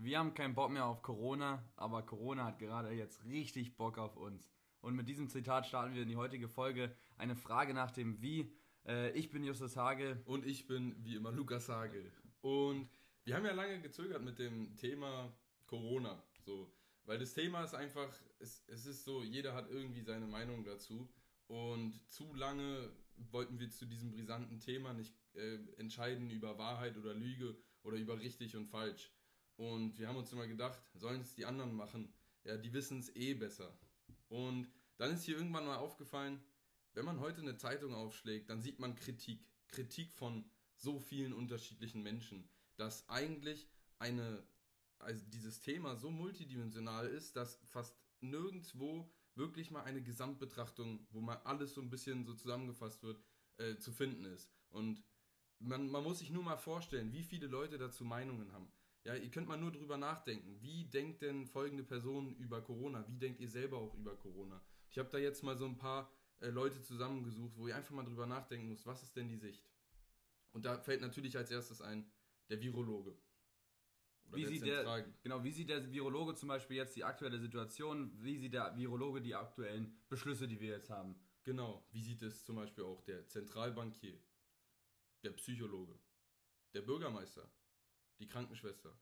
Wir haben keinen Bock mehr auf Corona, aber Corona hat gerade jetzt richtig Bock auf uns. Und mit diesem Zitat starten wir in die heutige Folge. Eine Frage nach dem Wie. Äh, ich bin Justus Hage. Und ich bin wie immer Lukas Hage. Und wir haben ja lange gezögert mit dem Thema Corona. So, weil das Thema ist einfach, es, es ist so, jeder hat irgendwie seine Meinung dazu. Und zu lange wollten wir zu diesem brisanten Thema nicht äh, entscheiden über Wahrheit oder Lüge oder über richtig und falsch. Und wir haben uns immer gedacht, sollen es die anderen machen? Ja, die wissen es eh besser. Und dann ist hier irgendwann mal aufgefallen, wenn man heute eine Zeitung aufschlägt, dann sieht man Kritik. Kritik von so vielen unterschiedlichen Menschen, dass eigentlich eine, also dieses Thema so multidimensional ist, dass fast nirgendwo wirklich mal eine Gesamtbetrachtung, wo mal alles so ein bisschen so zusammengefasst wird, äh, zu finden ist. Und man, man muss sich nur mal vorstellen, wie viele Leute dazu Meinungen haben. Ja, ihr könnt mal nur drüber nachdenken. Wie denkt denn folgende Person über Corona? Wie denkt ihr selber auch über Corona? Ich habe da jetzt mal so ein paar äh, Leute zusammengesucht, wo ihr einfach mal drüber nachdenken müsst, was ist denn die Sicht? Und da fällt natürlich als erstes ein der Virologe. Oder wie sieht der, genau, wie sieht der Virologe zum Beispiel jetzt die aktuelle Situation? Wie sieht der Virologe die aktuellen Beschlüsse, die wir jetzt haben? Genau, wie sieht es zum Beispiel auch der Zentralbankier, der Psychologe, der Bürgermeister, die Krankenschwester,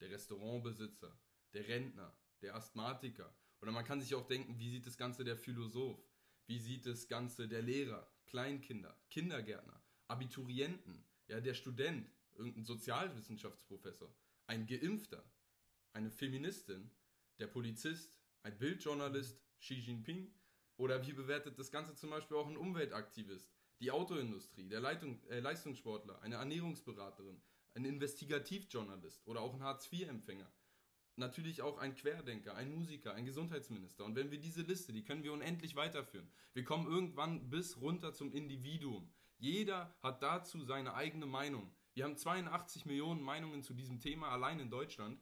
der Restaurantbesitzer, der Rentner, der Asthmatiker. Oder man kann sich auch denken, wie sieht das Ganze der Philosoph? Wie sieht das Ganze der Lehrer, Kleinkinder, Kindergärtner, Abiturienten, ja, der Student, irgendein Sozialwissenschaftsprofessor, ein Geimpfter, eine Feministin, der Polizist, ein Bildjournalist, Xi Jinping? Oder wie bewertet das Ganze zum Beispiel auch ein Umweltaktivist, die Autoindustrie, der Leitung, äh, Leistungssportler, eine Ernährungsberaterin, ein Investigativjournalist oder auch ein Hartz-IV-Empfänger. Natürlich auch ein Querdenker, ein Musiker, ein Gesundheitsminister. Und wenn wir diese Liste, die können wir unendlich weiterführen. Wir kommen irgendwann bis runter zum Individuum. Jeder hat dazu seine eigene Meinung. Wir haben 82 Millionen Meinungen zu diesem Thema allein in Deutschland.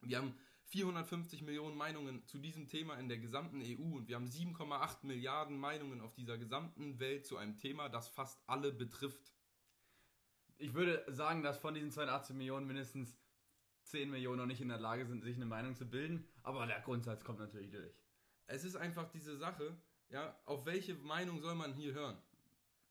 Wir haben 450 Millionen Meinungen zu diesem Thema in der gesamten EU und wir haben 7,8 Milliarden Meinungen auf dieser gesamten Welt zu einem Thema, das fast alle betrifft ich würde sagen, dass von diesen 82 Millionen mindestens 10 Millionen noch nicht in der Lage sind, sich eine Meinung zu bilden. Aber der Grundsatz kommt natürlich durch. Es ist einfach diese Sache, ja, auf welche Meinung soll man hier hören?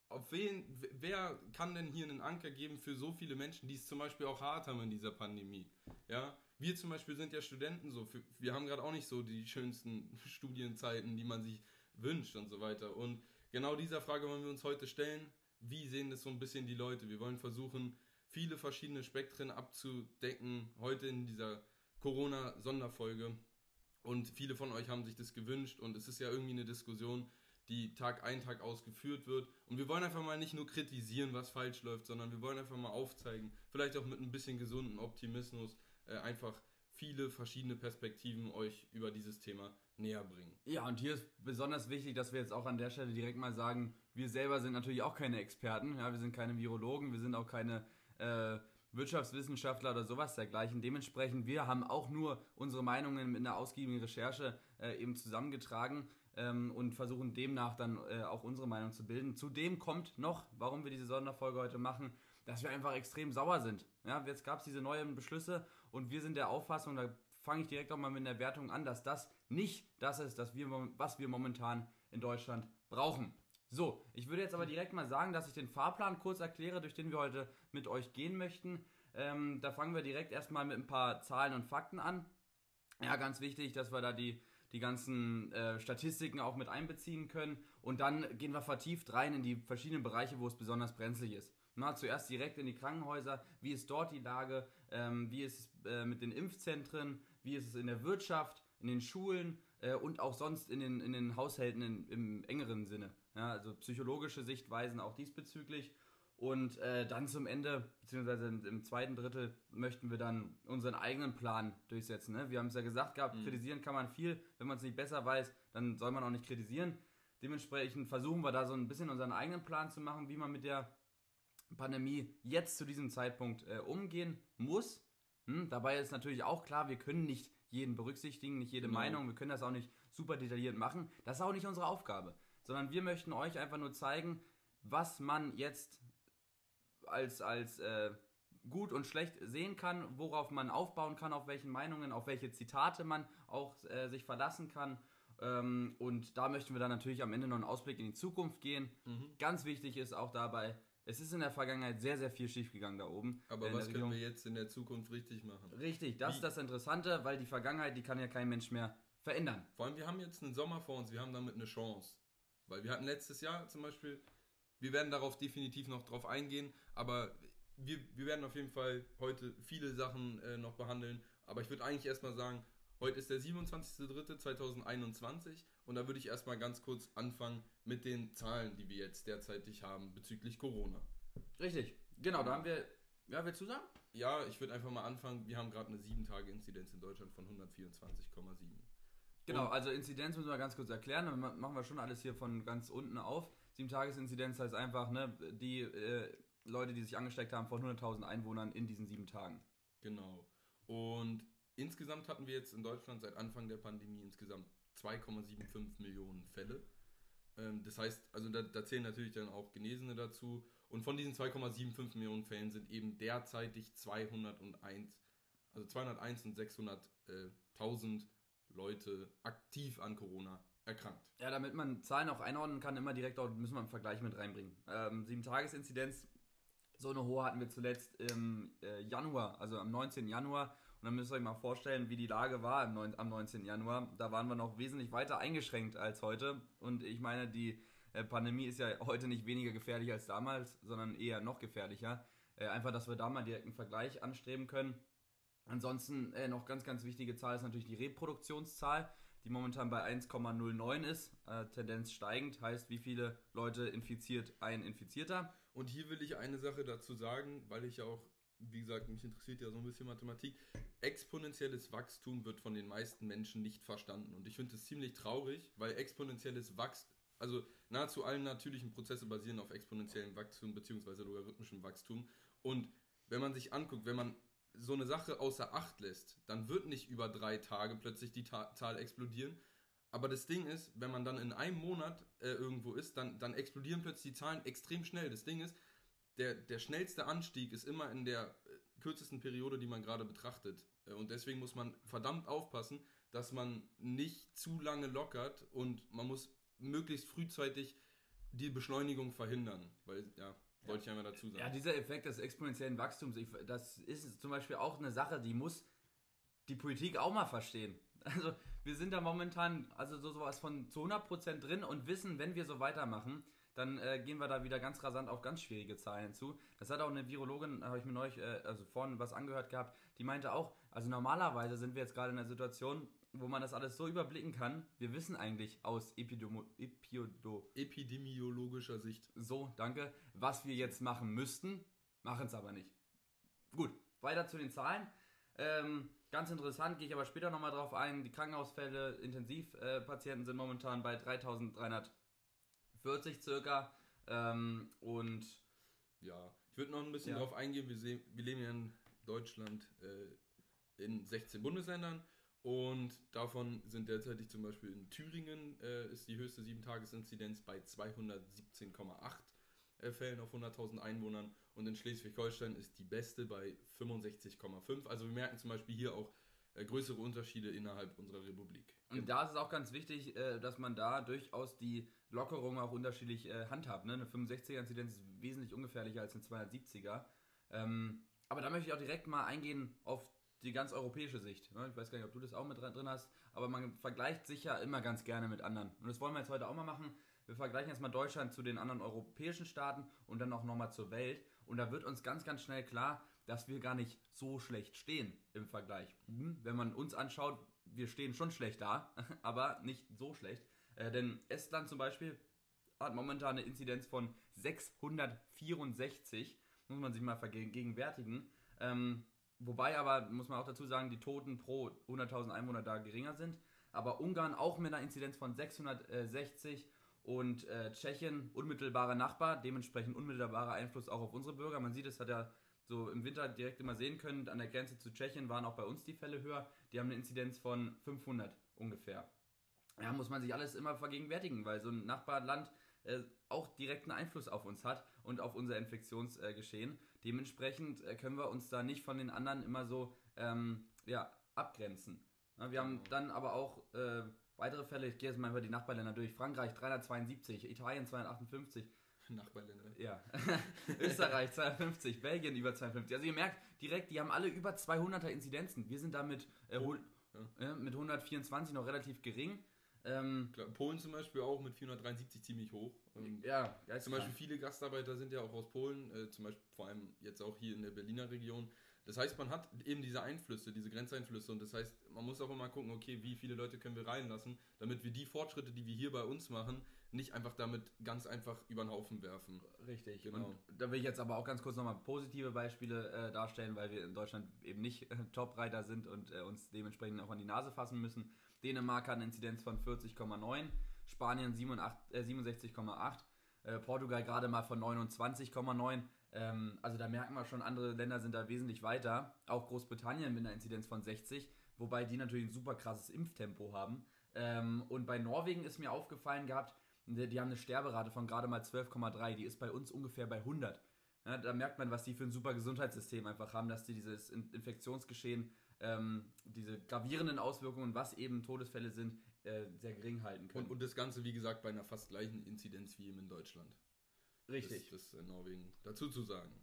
Auf wen, wer kann denn hier einen Anker geben für so viele Menschen, die es zum Beispiel auch hart haben in dieser Pandemie? Ja, wir zum Beispiel sind ja Studenten so, für, wir haben gerade auch nicht so die schönsten Studienzeiten, die man sich wünscht und so weiter. Und genau dieser Frage wollen wir uns heute stellen wie sehen das so ein bisschen die Leute. Wir wollen versuchen, viele verschiedene Spektren abzudecken, heute in dieser Corona-Sonderfolge. Und viele von euch haben sich das gewünscht und es ist ja irgendwie eine Diskussion, die Tag ein, Tag ausgeführt wird. Und wir wollen einfach mal nicht nur kritisieren, was falsch läuft, sondern wir wollen einfach mal aufzeigen, vielleicht auch mit ein bisschen gesunden Optimismus, äh, einfach viele verschiedene Perspektiven euch über dieses Thema näher bringen. Ja, und hier ist besonders wichtig, dass wir jetzt auch an der Stelle direkt mal sagen, wir selber sind natürlich auch keine Experten, ja, wir sind keine Virologen, wir sind auch keine äh, Wirtschaftswissenschaftler oder sowas dergleichen. Dementsprechend, wir haben auch nur unsere Meinungen mit einer ausgiebigen Recherche äh, eben zusammengetragen ähm, und versuchen demnach dann äh, auch unsere Meinung zu bilden. Zudem kommt noch, warum wir diese Sonderfolge heute machen, dass wir einfach extrem sauer sind. Ja, jetzt gab es diese neuen Beschlüsse und wir sind der Auffassung, da fange ich direkt auch mal mit der Wertung an, dass das nicht das ist, dass wir, was wir momentan in Deutschland brauchen. So, ich würde jetzt aber direkt mal sagen, dass ich den Fahrplan kurz erkläre, durch den wir heute mit euch gehen möchten. Ähm, da fangen wir direkt erstmal mit ein paar Zahlen und Fakten an. Ja, ganz wichtig, dass wir da die, die ganzen äh, Statistiken auch mit einbeziehen können. Und dann gehen wir vertieft rein in die verschiedenen Bereiche, wo es besonders brenzlig ist. Na, zuerst direkt in die Krankenhäuser. Wie ist dort die Lage? Ähm, wie ist es äh, mit den Impfzentren? Wie ist es in der Wirtschaft? In den Schulen? Äh, und auch sonst in den, in den Haushalten in, im engeren Sinne. Ja, also psychologische Sichtweisen auch diesbezüglich. Und äh, dann zum Ende, beziehungsweise im, im, zweiten Drittel, möchten wir dann unseren eigenen Plan durchsetzen. Ne? Wir haben es ja gesagt gehabt, mhm. kritisieren kann man viel. Wenn man es nicht besser weiß, dann soll man auch nicht kritisieren. Dementsprechend versuchen wir da so ein bisschen unseren eigenen Plan zu machen, wie man mit der Pandemie jetzt zu diesem Zeitpunkt äh, umgehen muss. Hm, dabei ist natürlich auch klar, wir können nicht jeden berücksichtigen, nicht jede genau. Meinung, wir können das auch nicht super detailliert machen. Das ist auch nicht unsere Aufgabe, sondern wir möchten euch einfach nur zeigen, was man jetzt als, als äh, gut und schlecht sehen kann, worauf man aufbauen kann, auf welchen Meinungen, auf welche Zitate man auch äh, sich verlassen kann. Ähm, und da möchten wir dann natürlich am Ende noch einen Ausblick in die Zukunft gehen. Mhm. Ganz wichtig ist auch dabei, es ist in der Vergangenheit sehr, sehr viel schiefgegangen da oben. Aber was können wir jetzt in der Zukunft richtig machen? Richtig, das Wie? ist das Interessante, weil die Vergangenheit, die kann ja kein Mensch mehr verändern. Vor allem, wir haben jetzt einen Sommer vor uns, wir haben damit eine Chance. Weil wir hatten letztes Jahr zum Beispiel, wir werden darauf definitiv noch drauf eingehen, aber wir, wir werden auf jeden Fall heute viele Sachen äh, noch behandeln. Aber ich würde eigentlich erstmal sagen, heute ist der 27.03.2021 und da würde ich erstmal ganz kurz anfangen mit den Zahlen, die wir jetzt derzeitig haben bezüglich Corona. Richtig, genau, da haben wir, ja, willst du sagen? Ja, ich würde einfach mal anfangen. Wir haben gerade eine 7-Tage-Inzidenz in Deutschland von 124,7. Genau, also Inzidenz müssen wir ganz kurz erklären. Dann machen wir schon alles hier von ganz unten auf. 7-Tages-Inzidenz heißt einfach, ne, die äh, Leute, die sich angesteckt haben, von 100.000 Einwohnern in diesen sieben Tagen. Genau. Und insgesamt hatten wir jetzt in Deutschland seit Anfang der Pandemie insgesamt 2,75 Millionen Fälle. Ähm, das heißt, also da, da, zählen natürlich dann auch Genesene dazu. Und von diesen 2,75 Millionen Fällen sind eben derzeitig 201, also 201 und 600.000 äh, Leute aktiv an Corona erkrankt. Ja, damit man Zahlen auch einordnen kann, immer direkt auch müssen wir einen Vergleich mit reinbringen. Ähm, 7-Tages-Inzidenz so eine hohe hatten wir zuletzt im äh, Januar, also am 19. Januar. Dann müsst ihr euch mal vorstellen, wie die Lage war am 19. Januar. Da waren wir noch wesentlich weiter eingeschränkt als heute. Und ich meine, die äh, Pandemie ist ja heute nicht weniger gefährlich als damals, sondern eher noch gefährlicher. Äh, einfach, dass wir da mal direkt einen Vergleich anstreben können. Ansonsten äh, noch ganz, ganz wichtige Zahl ist natürlich die Reproduktionszahl, die momentan bei 1,09 ist. Tendenz steigend heißt, wie viele Leute infiziert ein Infizierter. Und hier will ich eine Sache dazu sagen, weil ich auch, wie gesagt, mich interessiert ja so ein bisschen Mathematik. Exponentielles Wachstum wird von den meisten Menschen nicht verstanden. Und ich finde es ziemlich traurig, weil exponentielles Wachstum, also nahezu alle natürlichen Prozesse basieren auf exponentiellem Wachstum bzw. logarithmischem Wachstum. Und wenn man sich anguckt, wenn man so eine Sache außer Acht lässt, dann wird nicht über drei Tage plötzlich die Ta Zahl explodieren, aber das Ding ist, wenn man dann in einem Monat äh, irgendwo ist, dann, dann explodieren plötzlich die Zahlen extrem schnell. Das Ding ist, der, der schnellste Anstieg ist immer in der äh, kürzesten Periode, die man gerade betrachtet. Äh, und deswegen muss man verdammt aufpassen, dass man nicht zu lange lockert und man muss möglichst frühzeitig die Beschleunigung verhindern. Weil, ja, wollte ich einmal dazu sagen. Ja, dieser Effekt des exponentiellen Wachstums, das ist zum Beispiel auch eine Sache, die muss die Politik auch mal verstehen. Also wir sind da momentan also so sowas von zu 100% drin und wissen, wenn wir so weitermachen, dann äh, gehen wir da wieder ganz rasant auf ganz schwierige Zahlen zu. Das hat auch eine Virologin, habe ich mir neulich, äh, also vorhin was angehört gehabt, die meinte auch, also normalerweise sind wir jetzt gerade in einer Situation, wo man das alles so überblicken kann. Wir wissen eigentlich aus Epidemo Epiodo epidemiologischer Sicht. So, danke. Was wir jetzt machen müssten, machen es aber nicht. Gut, weiter zu den Zahlen. Ähm, Ganz interessant, gehe ich aber später nochmal drauf ein. Die Krankenhausfälle, Intensivpatienten sind momentan bei 3340 circa. Ähm, und ja, ich würde noch ein bisschen ja. drauf eingehen. Wir, sehen, wir leben ja in Deutschland äh, in 16 Bundesländern und davon sind derzeitig zum Beispiel in Thüringen äh, ist die höchste 7-Tages-Inzidenz bei 217,8 äh, Fällen auf 100.000 Einwohnern und in Schleswig-Holstein ist die beste bei 65,5. Also wir merken zum Beispiel hier auch größere Unterschiede innerhalb unserer Republik. Und da ist es auch ganz wichtig, äh, dass man da durchaus die Lockerung auch unterschiedlich äh, handhabt. Ne? Eine 65er-Inzidenz ist wesentlich ungefährlicher als eine 270er. Ähm, aber da möchte ich auch direkt mal eingehen auf die ganz europäische Sicht. Ne? Ich weiß gar nicht, ob du das auch mit drin hast, aber man vergleicht sich ja immer ganz gerne mit anderen. Und das wollen wir jetzt heute auch mal machen. Wir vergleichen jetzt mal Deutschland zu den anderen europäischen Staaten und dann auch nochmal zur Welt. Und da wird uns ganz, ganz schnell klar, dass wir gar nicht so schlecht stehen im Vergleich. Mhm. Wenn man uns anschaut, wir stehen schon schlecht da, aber nicht so schlecht. Äh, denn Estland zum Beispiel hat momentan eine Inzidenz von 664, muss man sich mal vergegenwärtigen. Ähm, wobei aber, muss man auch dazu sagen, die Toten pro 100.000 Einwohner da geringer sind. Aber Ungarn auch mit einer Inzidenz von 660 und äh, Tschechien unmittelbarer Nachbar, dementsprechend unmittelbarer Einfluss auch auf unsere Bürger. Man sieht, es hat ja so im Winter direkt immer sehen können, an der Grenze zu Tschechien waren auch bei uns die Fälle höher. Die haben eine Inzidenz von 500 ungefähr. Ja, muss man sich alles immer vergegenwärtigen, weil so ein Nachbarland äh, auch direkten Einfluss auf uns hat und auf unser Infektionsgeschehen. Dementsprechend äh, können wir uns da nicht von den anderen immer so ähm, ja, abgrenzen. Ja, wir haben dann aber auch äh, weitere Fälle, ich gehe jetzt mal über die Nachbarländer durch. Frankreich 372, Italien 258. Nachbarländer. Ja. Österreich 250, Belgien über 250. Also ihr merkt direkt, die haben alle über 200er Inzidenzen. Wir sind damit äh, Oh, ja. mit 124 noch relativ gering. Ähm, Klar, Polen zum Beispiel auch mit 473 ziemlich hoch. Ähm, ja, Zum Beispiel viele Gastarbeiter sind ja auch aus Polen, äh, zum Beispiel vor allem jetzt auch hier in der Berliner Region. Das heißt, man hat eben diese Einflüsse, diese Grenzeinflüsse und das heißt, man muss auch immer gucken, okay, wie viele Leute können wir reinlassen, damit wir die Fortschritte, die wir hier bei uns machen, nicht einfach damit ganz einfach über den Haufen werfen. Richtig, Genau. Und da will ich jetzt aber auch ganz kurz nochmal positive Beispiele äh, darstellen, weil wir in Deutschland eben nicht äh, Top-Reiter sind und äh, uns dementsprechend auch an die Nase fassen müssen. Dänemark hat eine Inzidenz von 40,9, Spanien 87, äh, 67,8, äh, Portugal gerade mal von 29,9. Ähm, also da merken wir schon, andere Länder sind da wesentlich weiter. Auch Großbritannien mit einer Inzidenz von 60, wobei die natürlich ein super krasses Impftempo haben. Ähm, und bei Norwegen ist mir aufgefallen gehabt, die, die haben eine Sterberate von gerade mal 12,3. Die ist bei uns ungefähr bei 100. Ja, da merkt man, was die für ein super Gesundheitssystem einfach haben, dass die dieses In Infektionsgeschehen, ähm, diese gravierenden Auswirkungen, was eben Todesfälle sind, äh, sehr gering halten können. Und, und das Ganze, wie gesagt, bei einer fast gleichen Inzidenz wie eben in Deutschland. Richtig. Das, das in Norwegen dazu zu sagen.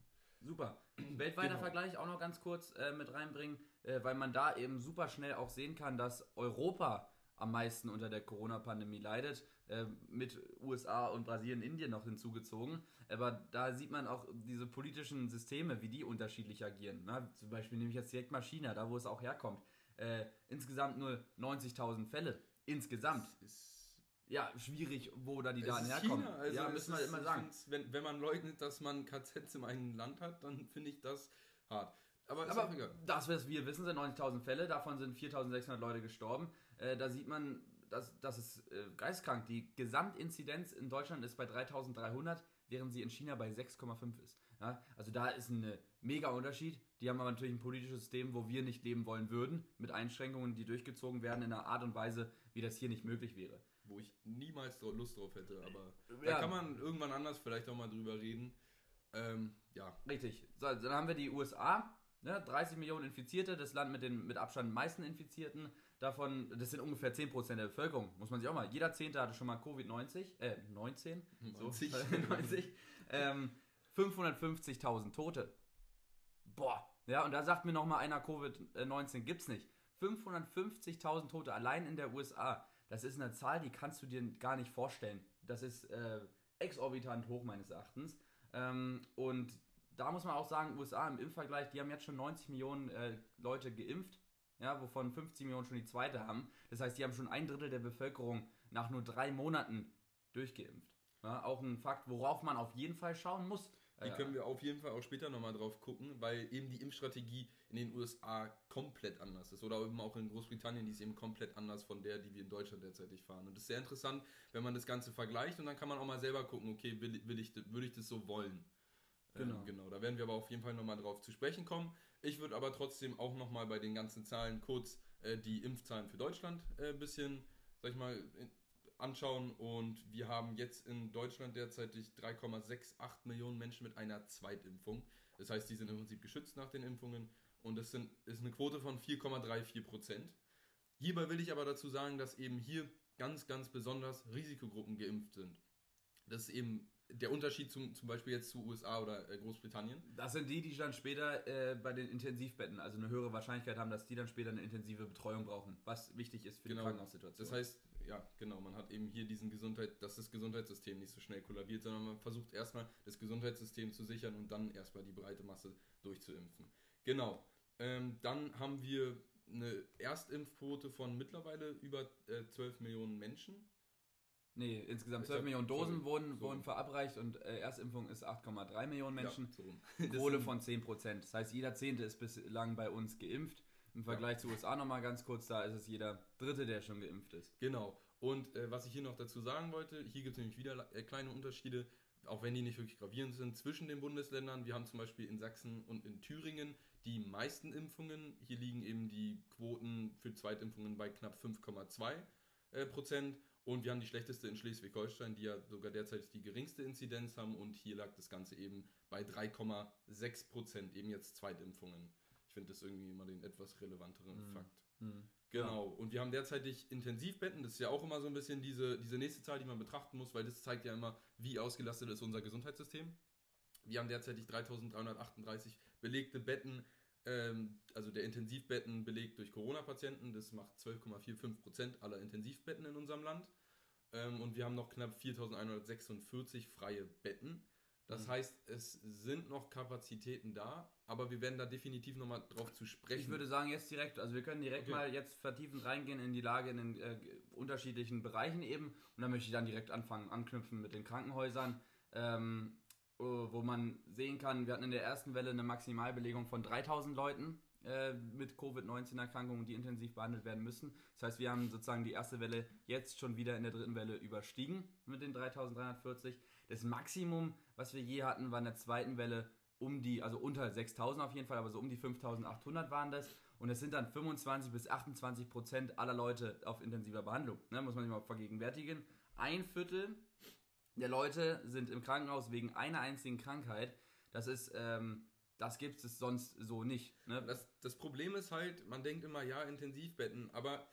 Super. Weltweiter Genau. Vergleich auch noch ganz kurz äh, mit reinbringen, äh, weil man da eben super schnell auch sehen kann, dass Europa am meisten unter der Corona-Pandemie leidet, äh, mit USA und Brasilien, Indien noch hinzugezogen. Aber da sieht man auch diese politischen Systeme, wie die unterschiedlich agieren. Na, zum Beispiel nehme ich jetzt direkt mal China, da wo es auch herkommt. Äh, insgesamt nur 90.000 Fälle. Insgesamt. Das ist Ja, schwierig, wo da die Es Daten herkommen. China, also ja, müssen wir immer sagen. Wenn, wenn man leugnet, dass man KZs im eigenen Land hat, dann finde ich das hart. Aber, Aber das, was wir wissen, sind 90.000 Fälle, davon sind 4.600 Leute gestorben. Äh, da sieht man, dass das ist äh, geistkrank. Die Gesamtinzidenz in Deutschland ist bei 3.300, während sie in China bei 6,5 ist. Ja, also da ist ein äh, mega Unterschied. Die haben aber natürlich ein politisches System, wo wir nicht leben wollen würden, mit Einschränkungen, die durchgezogen werden in einer Art und Weise, wie das hier nicht möglich wäre. Wo ich niemals Lust drauf hätte, aber Ja. da kann man irgendwann anders vielleicht auch mal drüber reden. Ähm, ja, Richtig. So, dann haben wir die USA, ne, 30 Millionen Infizierte, das Land mit den mit Abstand meisten Infizierten. Davon, das sind ungefähr 10% der Bevölkerung, muss man sich auch mal. Jeder Zehnte hatte schon mal Covid-19, äh, 19, so, 90. 90. Ähm, 550.000 Tote. Boah. Ja, und da sagt mir noch mal einer, Covid-19 gibt's nicht. 550.000 Tote allein in der USA. Das ist eine Zahl, die kannst du dir gar nicht vorstellen. Das ist äh, exorbitant hoch meines Erachtens. Ähm, und da muss man auch sagen, USA im Impfvergleich, die haben jetzt schon 90 Millionen äh, Leute geimpft, ja, wovon 50 Millionen schon die zweite haben. Das heißt, die haben schon ein Drittel der Bevölkerung nach nur drei Monaten durchgeimpft. Ja, auch ein Fakt, worauf man auf jeden Fall schauen muss. Die Äh, können wir auf jeden Fall auch später nochmal drauf gucken, weil eben die Impfstrategie in den USA komplett anders ist. Oder eben auch in Großbritannien, die ist eben komplett anders von der, die wir in Deutschland derzeitig fahren. Und das ist sehr interessant, wenn man das Ganze vergleicht und dann kann man auch mal selber gucken, okay, will, will ich, würde ich das so wollen? Genau. Ähm, genau, da werden wir aber auf jeden Fall nochmal drauf zu sprechen kommen. Ich würde aber trotzdem auch nochmal bei den ganzen Zahlen kurz äh, die Impfzahlen für Deutschland ein äh, bisschen, sag ich mal, in, anschauen. Und wir haben jetzt in Deutschland derzeitig 3,68 Millionen Menschen mit einer Zweitimpfung. Das heißt, die sind im Prinzip geschützt nach den Impfungen. Und das sind, ist eine Quote von 4,34 Prozent. Hierbei will ich aber dazu sagen, dass eben hier ganz, ganz besonders Risikogruppen geimpft sind. Das ist eben der Unterschied zum, zum Beispiel jetzt zu USA oder äh, Großbritannien. Das sind die, die dann später äh, bei den Intensivbetten, also eine höhere Wahrscheinlichkeit haben, dass die dann später eine intensive Betreuung brauchen, was wichtig ist für Genau. die Krankenhaussituation. Das heißt, ja, genau, man hat eben hier diesen Gesundheit, dass das Gesundheitssystem nicht so schnell kollabiert, sondern man versucht erstmal das Gesundheitssystem zu sichern und dann erstmal die breite Masse durchzuimpfen. Genau. Ähm, dann haben wir eine Erstimpfquote von mittlerweile über äh, 12 Millionen Menschen. nee, insgesamt Ich 12 hab- Millionen Dosen sorry, wurden, so. wurden verabreicht und äh, Erstimpfung ist 8,3 Millionen Menschen. Ja, so. Quote von 10%. Das heißt, jeder Zehnte ist bislang bei uns geimpft. Im Vergleich zu USA nochmal ganz kurz, da ist es jeder Dritte, der schon geimpft ist. Genau. Und äh, was ich hier noch dazu sagen wollte, hier gibt es nämlich wieder äh, kleine Unterschiede, auch wenn die nicht wirklich gravierend sind, zwischen den Bundesländern. Wir haben zum Beispiel in Sachsen und in Thüringen die meisten Impfungen. Hier liegen eben die Quoten für Zweitimpfungen bei knapp 5,2 äh, Prozent. Und wir haben die schlechteste in Schleswig-Holstein, die ja sogar derzeit die geringste Inzidenz haben. Und hier lag das Ganze eben bei 3,6 Prozent, eben jetzt Zweitimpfungen. Ich finde das irgendwie immer den etwas relevanteren Mhm. Fakt. Hm. Genau. Und wir haben derzeitig Intensivbetten. Das ist ja auch immer so ein bisschen diese, diese nächste Zahl, die man betrachten muss, weil das zeigt ja immer, wie ausgelastet ist unser Gesundheitssystem. Wir haben derzeitig 3338 belegte Betten, ähm, also der Intensivbetten belegt durch Corona-Patienten. Das macht 12,45 Prozent aller Intensivbetten in unserem Land. Ähm, und wir haben noch knapp 4146 freie Betten. Das Mhm. heißt, es sind noch Kapazitäten da, aber wir werden da definitiv nochmal drauf zu sprechen. Ich würde sagen, jetzt direkt, also wir können direkt Okay. mal jetzt vertiefend reingehen in die Lage in den äh, unterschiedlichen Bereichen eben. Und dann möchte ich dann direkt anfangen, anknüpfen mit den Krankenhäusern, ähm, oh, wo man sehen kann, wir hatten in der ersten Welle eine Maximalbelegung von 3000 Leuten äh, mit Covid-19-Erkrankungen, die intensiv behandelt werden müssen. Das heißt, wir haben sozusagen die erste Welle jetzt schon wieder in der dritten Welle überstiegen mit den 3340. Das Maximum, was wir je hatten, war in der zweiten Welle um die, also unter 6000 auf jeden Fall, aber so um die 5800 waren das. Und es sind dann 25 bis 28 Prozent aller Leute auf intensiver Behandlung. Ne, muss man sich mal vergegenwärtigen. Ein Viertel der Leute sind im Krankenhaus wegen einer einzigen Krankheit. Das ist, ähm, das gibt es sonst so nicht. Ne? Das, das Problem ist halt, man denkt immer, ja, Intensivbetten, aber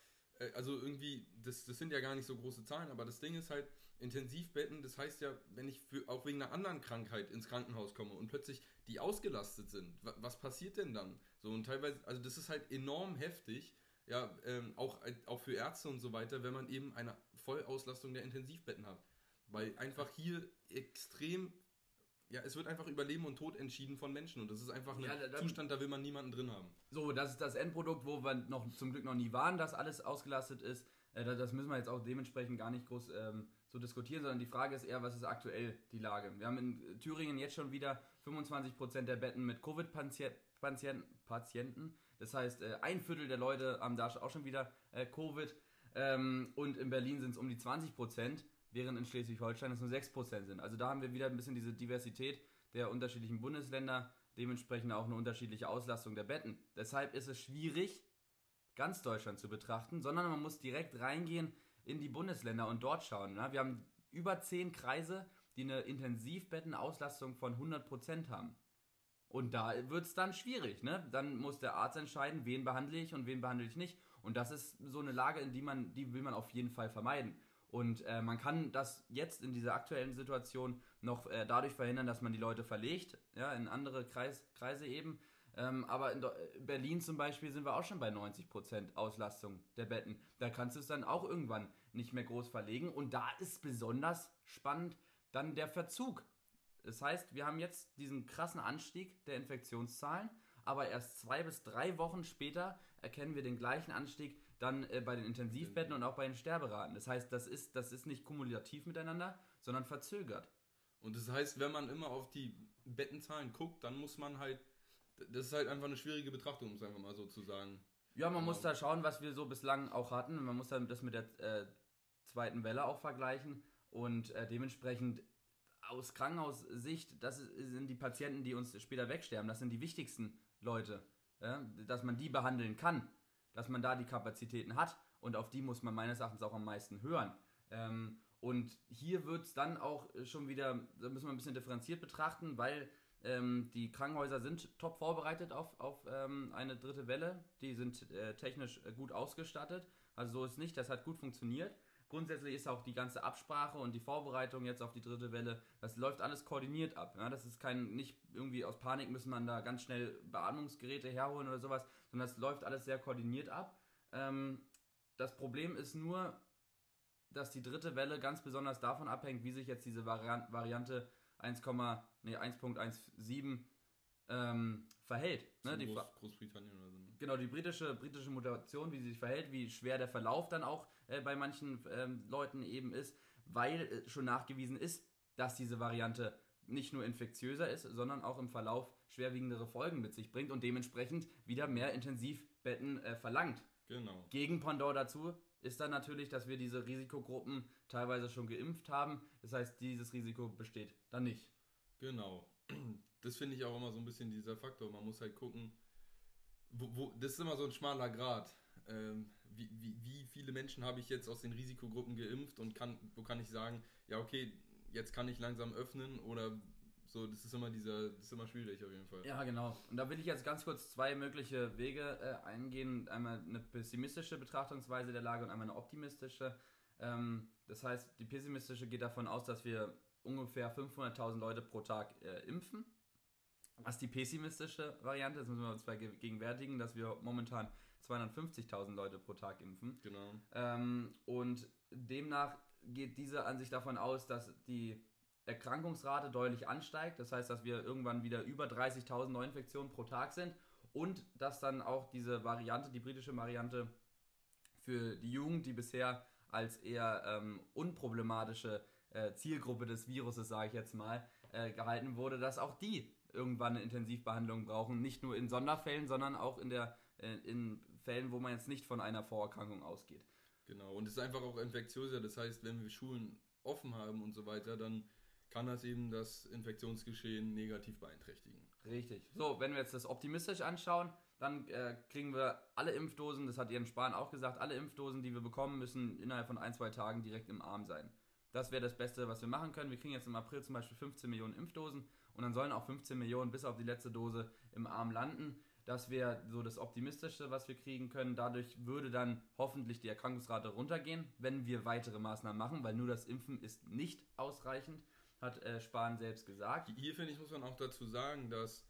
also irgendwie, das, das sind ja gar nicht so große Zahlen, aber das Ding ist halt, Intensivbetten, das heißt ja, wenn ich für, auch wegen einer anderen Krankheit ins Krankenhaus komme und plötzlich die ausgelastet sind, wa, was passiert denn dann? So und teilweise, also das ist halt enorm heftig, ja, ähm, auch, auch für Ärzte und so weiter, wenn man eben eine Vollauslastung der Intensivbetten hat. Weil einfach hier extrem, ja, es wird einfach über Leben und Tod entschieden von Menschen und das ist einfach ein Ja, dann- Zustand, da will man niemanden drin haben. So, das ist das Endprodukt, wo wir noch zum Glück noch nie waren, dass alles ausgelastet ist. Äh, da- das müssen wir jetzt auch dementsprechend gar nicht groß ähm, so diskutieren, sondern die Frage ist eher, was ist aktuell die Lage? Wir haben in Thüringen jetzt schon wieder 25% der Betten mit Covid-Patienten. Patienten. Das heißt, äh, ein Viertel der Leute haben da auch schon wieder äh, Covid. Ähm, und in Berlin sind es um die 20%, während in Schleswig-Holstein es nur 6% sind. Also da haben wir wieder ein bisschen diese Diversität der unterschiedlichen Bundesländer, dementsprechend auch eine unterschiedliche Auslastung der Betten. Deshalb ist es schwierig, ganz Deutschland zu betrachten, sondern man muss direkt reingehen in die Bundesländer und dort schauen. Ne? Wir haben über 10 Kreise, die eine Intensivbettenauslastung von 100% haben. Und da wird es dann schwierig. Ne? Dann muss der Arzt entscheiden, wen behandle ich und wen behandle ich nicht. Und das ist so eine Lage, in die man, die will man auf jeden Fall vermeiden. Und äh, man kann das jetzt in dieser aktuellen Situation noch äh, dadurch verhindern, dass man die Leute verlegt, ja, in andere Kreis, Kreise eben. Ähm, aber in äh, Berlin zum Beispiel sind wir auch schon bei 90% Auslastung der Betten. Da kannst du es dann auch irgendwann nicht mehr groß verlegen. Und da ist besonders spannend dann der Verzug. Das heißt, wir haben jetzt diesen krassen Anstieg der Infektionszahlen, aber erst zwei bis drei Wochen später erkennen wir den gleichen Anstieg dann äh, bei den Intensivbetten und auch bei den Sterberaten. Das heißt, das ist, das ist nicht kumulativ miteinander, sondern verzögert. Und das heißt, wenn man immer auf die Bettenzahlen guckt, dann muss man halt, das ist halt einfach eine schwierige Betrachtung, um es einfach mal so zu sagen. Ja, man Genau. muss da schauen, was wir so bislang auch hatten. Man muss dann das mit der äh, zweiten Welle auch vergleichen und äh, dementsprechend aus Krankenhaussicht, das sind die Patienten, die uns später wegsterben. Das sind die wichtigsten Leute, ja? dass man die behandeln kann, dass man da die Kapazitäten hat und auf die muss man meines Erachtens auch am meisten hören. Ähm, und hier wird es dann auch schon wieder, da müssen wir ein bisschen differenziert betrachten, weil ähm, die Krankenhäuser sind top vorbereitet auf, auf ähm, eine dritte Welle. Die sind äh, technisch gut ausgestattet. Also so ist nicht, das hat gut funktioniert. Grundsätzlich ist auch die ganze Absprache und die Vorbereitung jetzt auf die dritte Welle, das läuft alles koordiniert ab. Ja? Das ist kein, nicht irgendwie aus Panik müssen man da ganz schnell Beatmungsgeräte herholen oder sowas, sondern das läuft alles sehr koordiniert ab. Ähm, das Problem ist nur, dass die dritte Welle ganz besonders davon abhängt, wie sich jetzt diese Varian Variante 1, nee, 1.17 ähm, verhält. Ne? Die, Groß, Großbritannien oder so. ne? Genau, die britische, britische Mutation, wie sie sich verhält, wie schwer der Verlauf dann auch äh, bei manchen ähm, Leuten eben ist, weil äh, schon nachgewiesen ist, dass diese Variante nicht nur infektiöser ist, sondern auch im Verlauf schwerwiegendere Folgen mit sich bringt und dementsprechend wieder mehr Intensivbetten äh, verlangt. Genau. Gegenpendant dazu ist dann natürlich, dass wir diese Risikogruppen teilweise schon geimpft haben. Das heißt, dieses Risiko besteht dann nicht. Genau. Das finde ich auch immer so ein bisschen dieser Faktor. Man muss halt gucken, wo, wo, das ist immer so ein schmaler Grad. Ähm, wie, wie, wie viele Menschen habe ich jetzt aus den Risikogruppen geimpft und kann, wo kann ich sagen, ja, okay, jetzt kann ich langsam öffnen oder so, das ist immer dieser, das ist immer schwierig auf jeden Fall. Ja, genau. Und da will ich jetzt ganz kurz zwei mögliche Wege äh, eingehen. Einmal eine pessimistische Betrachtungsweise der Lage und einmal eine optimistische. Ähm, das heißt, die pessimistische geht davon aus, dass wir ungefähr 500.000 Leute pro Tag äh, impfen. Ist die pessimistische Variante, das müssen wir uns vergegenwärtigen, dass wir momentan 250.000 Leute pro Tag impfen. Genau. Ähm, und demnach geht diese Ansicht davon aus, dass die Erkrankungsrate deutlich ansteigt. Das heißt, dass wir irgendwann wieder über 30.000 Neuinfektionen pro Tag sind und dass dann auch diese Variante, die britische Variante, für die Jugend, die bisher als eher ähm, unproblematische äh, Zielgruppe des Viruses, sage ich jetzt mal, äh, gehalten wurde, dass auch die irgendwann eine Intensivbehandlung brauchen. Nicht nur in Sonderfällen, sondern auch in, der, äh, in Fällen, wo man jetzt nicht von einer Vorerkrankung ausgeht. Genau, und es ist einfach auch infektiöser. Das heißt, wenn wir Schulen offen haben und so weiter, dann kann das eben das Infektionsgeschehen negativ beeinträchtigen. Richtig. So, wenn wir jetzt das optimistisch anschauen, dann äh, kriegen wir alle Impfdosen, das hat Jens Spahn auch gesagt, alle Impfdosen, die wir bekommen, müssen innerhalb von ein, zwei Tagen direkt im Arm sein. Das wäre das Beste, was wir machen können. Wir kriegen jetzt im April zum Beispiel 15 Millionen Impfdosen und dann sollen auch 15 Millionen bis auf die letzte Dose im Arm landen. Das wäre so das Optimistischste, was wir kriegen können. Dadurch würde dann hoffentlich die Erkrankungsrate runtergehen, wenn wir weitere Maßnahmen machen, weil nur das Impfen ist nicht ausreichend hat äh, Spahn selbst gesagt. Hier finde ich, muss man auch dazu sagen, dass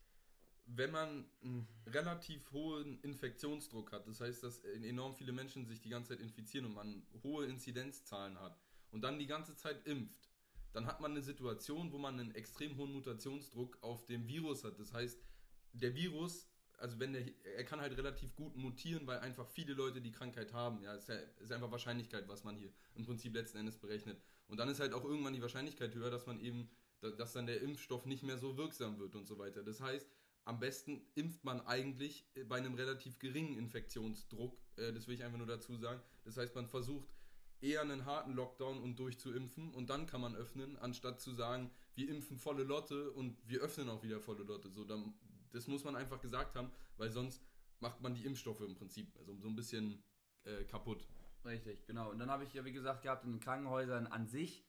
wenn man einen relativ hohen Infektionsdruck hat, das heißt, dass enorm viele Menschen sich die ganze Zeit infizieren und man hohe Inzidenzzahlen hat und dann die ganze Zeit impft, dann hat man eine Situation, wo man einen extrem hohen Mutationsdruck auf dem Virus hat. Das heißt, der Virus, also wenn der, er kann halt relativ gut mutieren, weil einfach viele Leute die Krankheit haben. Ja, ist ja ist einfach Wahrscheinlichkeit, was man hier im Prinzip letzten Endes berechnet. Und dann ist halt auch irgendwann die Wahrscheinlichkeit höher, dass man eben, dass dann der Impfstoff nicht mehr so wirksam wird und so weiter. Das heißt, am besten impft man eigentlich bei einem relativ geringen Infektionsdruck. Äh, das will ich einfach nur dazu sagen. Das heißt, man versucht eher einen harten Lockdown und durchzuimpfen und dann kann man öffnen, anstatt zu sagen, wir impfen volle Lotte und wir öffnen auch wieder volle Lotte. So, dann, das muss man einfach gesagt haben, weil sonst macht man die Impfstoffe im Prinzip also so ein bisschen äh, kaputt. Richtig, genau. Und dann habe ich ja, wie gesagt, gehabt, in den Krankenhäusern an sich,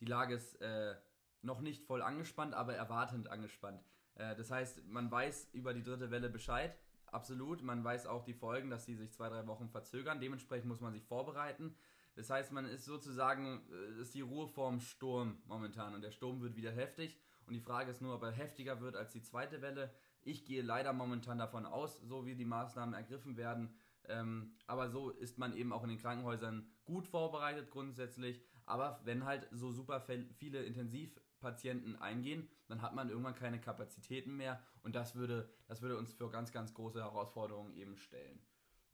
die Lage ist äh, noch nicht voll angespannt, aber erwartend angespannt. Äh, das heißt, man weiß über die dritte Welle Bescheid, absolut. Man weiß auch die Folgen, dass sie sich zwei, drei Wochen verzögern. Dementsprechend muss man sich vorbereiten. Das heißt, man ist sozusagen, äh, ist die Ruhe vorm Sturm momentan und der Sturm wird wieder heftig. Und die Frage ist nur, ob er heftiger wird als die zweite Welle. Ich gehe leider momentan davon aus, so wie die Maßnahmen ergriffen werden, ähm, aber so ist man eben auch in den Krankenhäusern gut vorbereitet grundsätzlich. Aber wenn halt so super viele Intensivpatienten eingehen, dann hat man irgendwann keine Kapazitäten mehr und das würde, das würde uns für ganz, ganz große Herausforderungen eben stellen.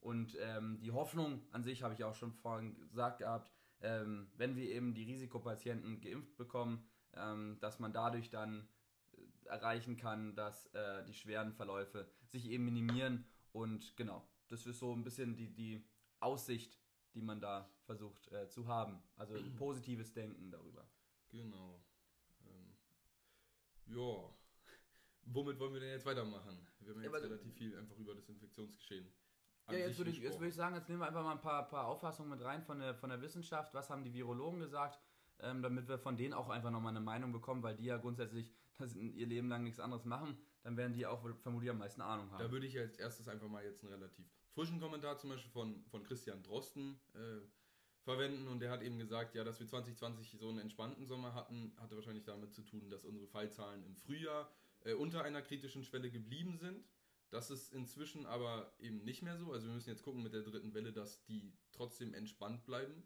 Und ähm, die Hoffnung an sich habe ich auch schon vorhin gesagt gehabt, ähm, wenn wir eben die Risikopatienten geimpft bekommen, ähm, dass man dadurch dann erreichen kann, dass äh, die schweren Verläufe sich eben minimieren und genau, das ist so ein bisschen die, die Aussicht, die man da versucht äh, zu haben. Also positives Denken darüber. Genau. Ähm, ja. Womit wollen wir denn jetzt weitermachen? Wir haben jetzt ja, relativ viel einfach über das Infektionsgeschehen. Ja, jetzt würde ich, jetzt würd ich sagen, jetzt nehmen wir einfach mal ein paar, paar Auffassungen mit rein von der, von der Wissenschaft. Was haben die Virologen gesagt? Ähm, damit wir von denen auch einfach nochmal eine Meinung bekommen, weil die ja grundsätzlich das ihr Leben lang nichts anderes machen dann werden die auch vermutlich am meisten Ahnung haben. Da würde ich als erstes einfach mal jetzt einen relativ frischen Kommentar zum Beispiel von, von Christian Drosten äh, verwenden und der hat eben gesagt, ja, dass wir 2020 so einen entspannten Sommer hatten, hatte wahrscheinlich damit zu tun, dass unsere Fallzahlen im Frühjahr äh, unter einer kritischen Schwelle geblieben sind. Das ist inzwischen aber eben nicht mehr so. Also wir müssen jetzt gucken mit der dritten Welle, dass die trotzdem entspannt bleiben.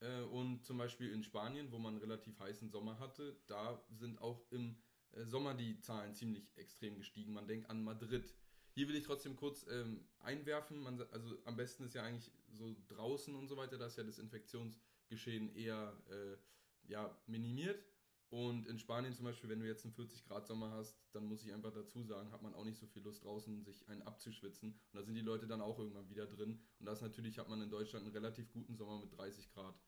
Äh, und zum Beispiel in Spanien, wo man relativ heißen Sommer hatte, da sind auch im Sommer die Zahlen ziemlich extrem gestiegen. Man denkt an Madrid. Hier will ich trotzdem kurz ähm, einwerfen, man, also am besten ist ja eigentlich so draußen und so weiter, da ist ja das Infektionsgeschehen eher äh, ja, minimiert. Und in Spanien zum Beispiel, wenn du jetzt einen 40 Grad Sommer hast, dann muss ich einfach dazu sagen, hat man auch nicht so viel Lust draußen, sich einen abzuschwitzen. Und da sind die Leute dann auch irgendwann wieder drin. Und das natürlich hat man in Deutschland einen relativ guten Sommer mit 30 Grad.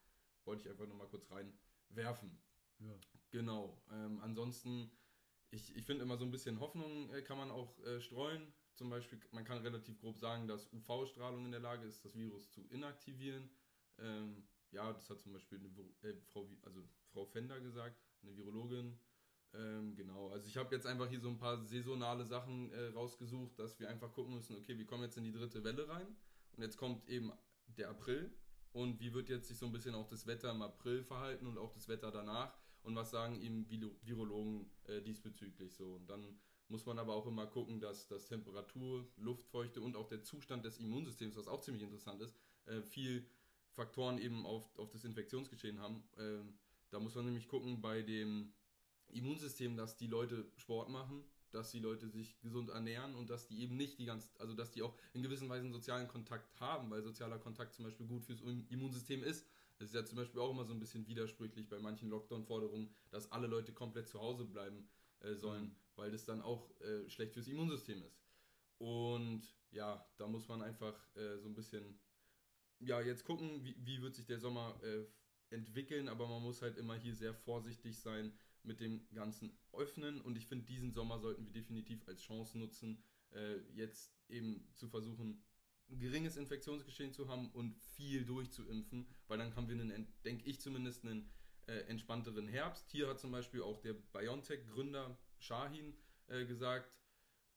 Wollte ich einfach nochmal kurz reinwerfen. Ja. Genau. Ähm, ansonsten ich, ich finde immer so ein bisschen Hoffnung äh, kann man auch äh, streuen. zum Beispiel, man kann relativ grob sagen, dass UV-Strahlung in der Lage ist, das Virus zu inaktivieren. Ähm, ja, das hat zum Beispiel eine, äh, Frau, also Frau Fender gesagt, eine Virologin. Ähm, genau, also ich habe jetzt einfach hier so ein paar saisonale Sachen äh, rausgesucht, dass wir einfach gucken müssen, okay, wir kommen jetzt in die dritte Welle rein und jetzt kommt eben der April und wie wird jetzt sich so ein bisschen auch das Wetter im April verhalten und auch das Wetter danach und was sagen eben Virologen äh, diesbezüglich so und dann muss man aber auch immer gucken, dass, dass Temperatur, Luftfeuchte und auch der Zustand des Immunsystems, was auch ziemlich interessant ist, äh, viel Faktoren eben auf, auf das Infektionsgeschehen haben. Ähm, da muss man nämlich gucken bei dem Immunsystem, dass die Leute Sport machen, dass die Leute sich gesund ernähren und dass die eben nicht die ganze, also dass die auch in gewisser Weise einen sozialen Kontakt haben, weil sozialer Kontakt zum Beispiel gut fürs Immunsystem ist. Das ist ja zum Beispiel auch immer so ein bisschen widersprüchlich bei manchen Lockdown-Forderungen, dass alle Leute komplett zu Hause bleiben äh, sollen, mhm. weil das dann auch äh, schlecht fürs Immunsystem ist. Und ja, da muss man einfach äh, so ein bisschen, ja, jetzt gucken, wie, wie wird sich der Sommer äh, entwickeln, aber man muss halt immer hier sehr vorsichtig sein mit dem ganzen Öffnen und ich finde, diesen Sommer sollten wir definitiv als Chance nutzen, äh, jetzt eben zu versuchen, geringes Infektionsgeschehen zu haben und viel durchzuimpfen, weil dann haben wir einen, denke ich zumindest, einen äh, entspannteren Herbst. Hier hat zum Beispiel auch der BioNTech-Gründer Shahin äh, gesagt,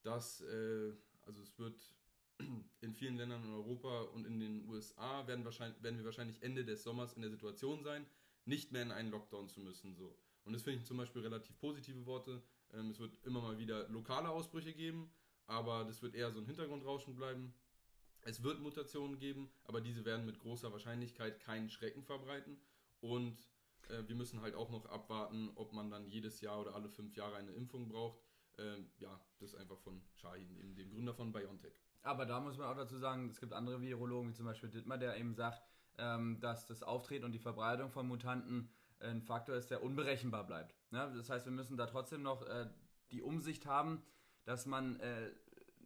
dass äh, also es wird in vielen Ländern in Europa und in den USA werden, wahrscheinlich, werden wir wahrscheinlich Ende des Sommers in der Situation sein, nicht mehr in einen Lockdown zu müssen. So. Und das finde ich zum Beispiel relativ positive Worte. Ähm, es wird immer mal wieder lokale Ausbrüche geben, aber das wird eher so ein Hintergrundrauschen bleiben. Es wird Mutationen geben, aber diese werden mit großer Wahrscheinlichkeit keinen Schrecken verbreiten. Und äh, wir müssen halt auch noch abwarten, ob man dann jedes Jahr oder alle fünf Jahre eine Impfung braucht. Ähm, ja, das ist einfach von Shahin, dem Gründer von BioNTech. Aber da muss man auch dazu sagen, es gibt andere Virologen, wie zum Beispiel Dittmar, der eben sagt, ähm, dass das Auftreten und die Verbreitung von Mutanten ein Faktor ist, der unberechenbar bleibt. Ne? Das heißt, wir müssen da trotzdem noch äh, die Umsicht haben, dass man äh,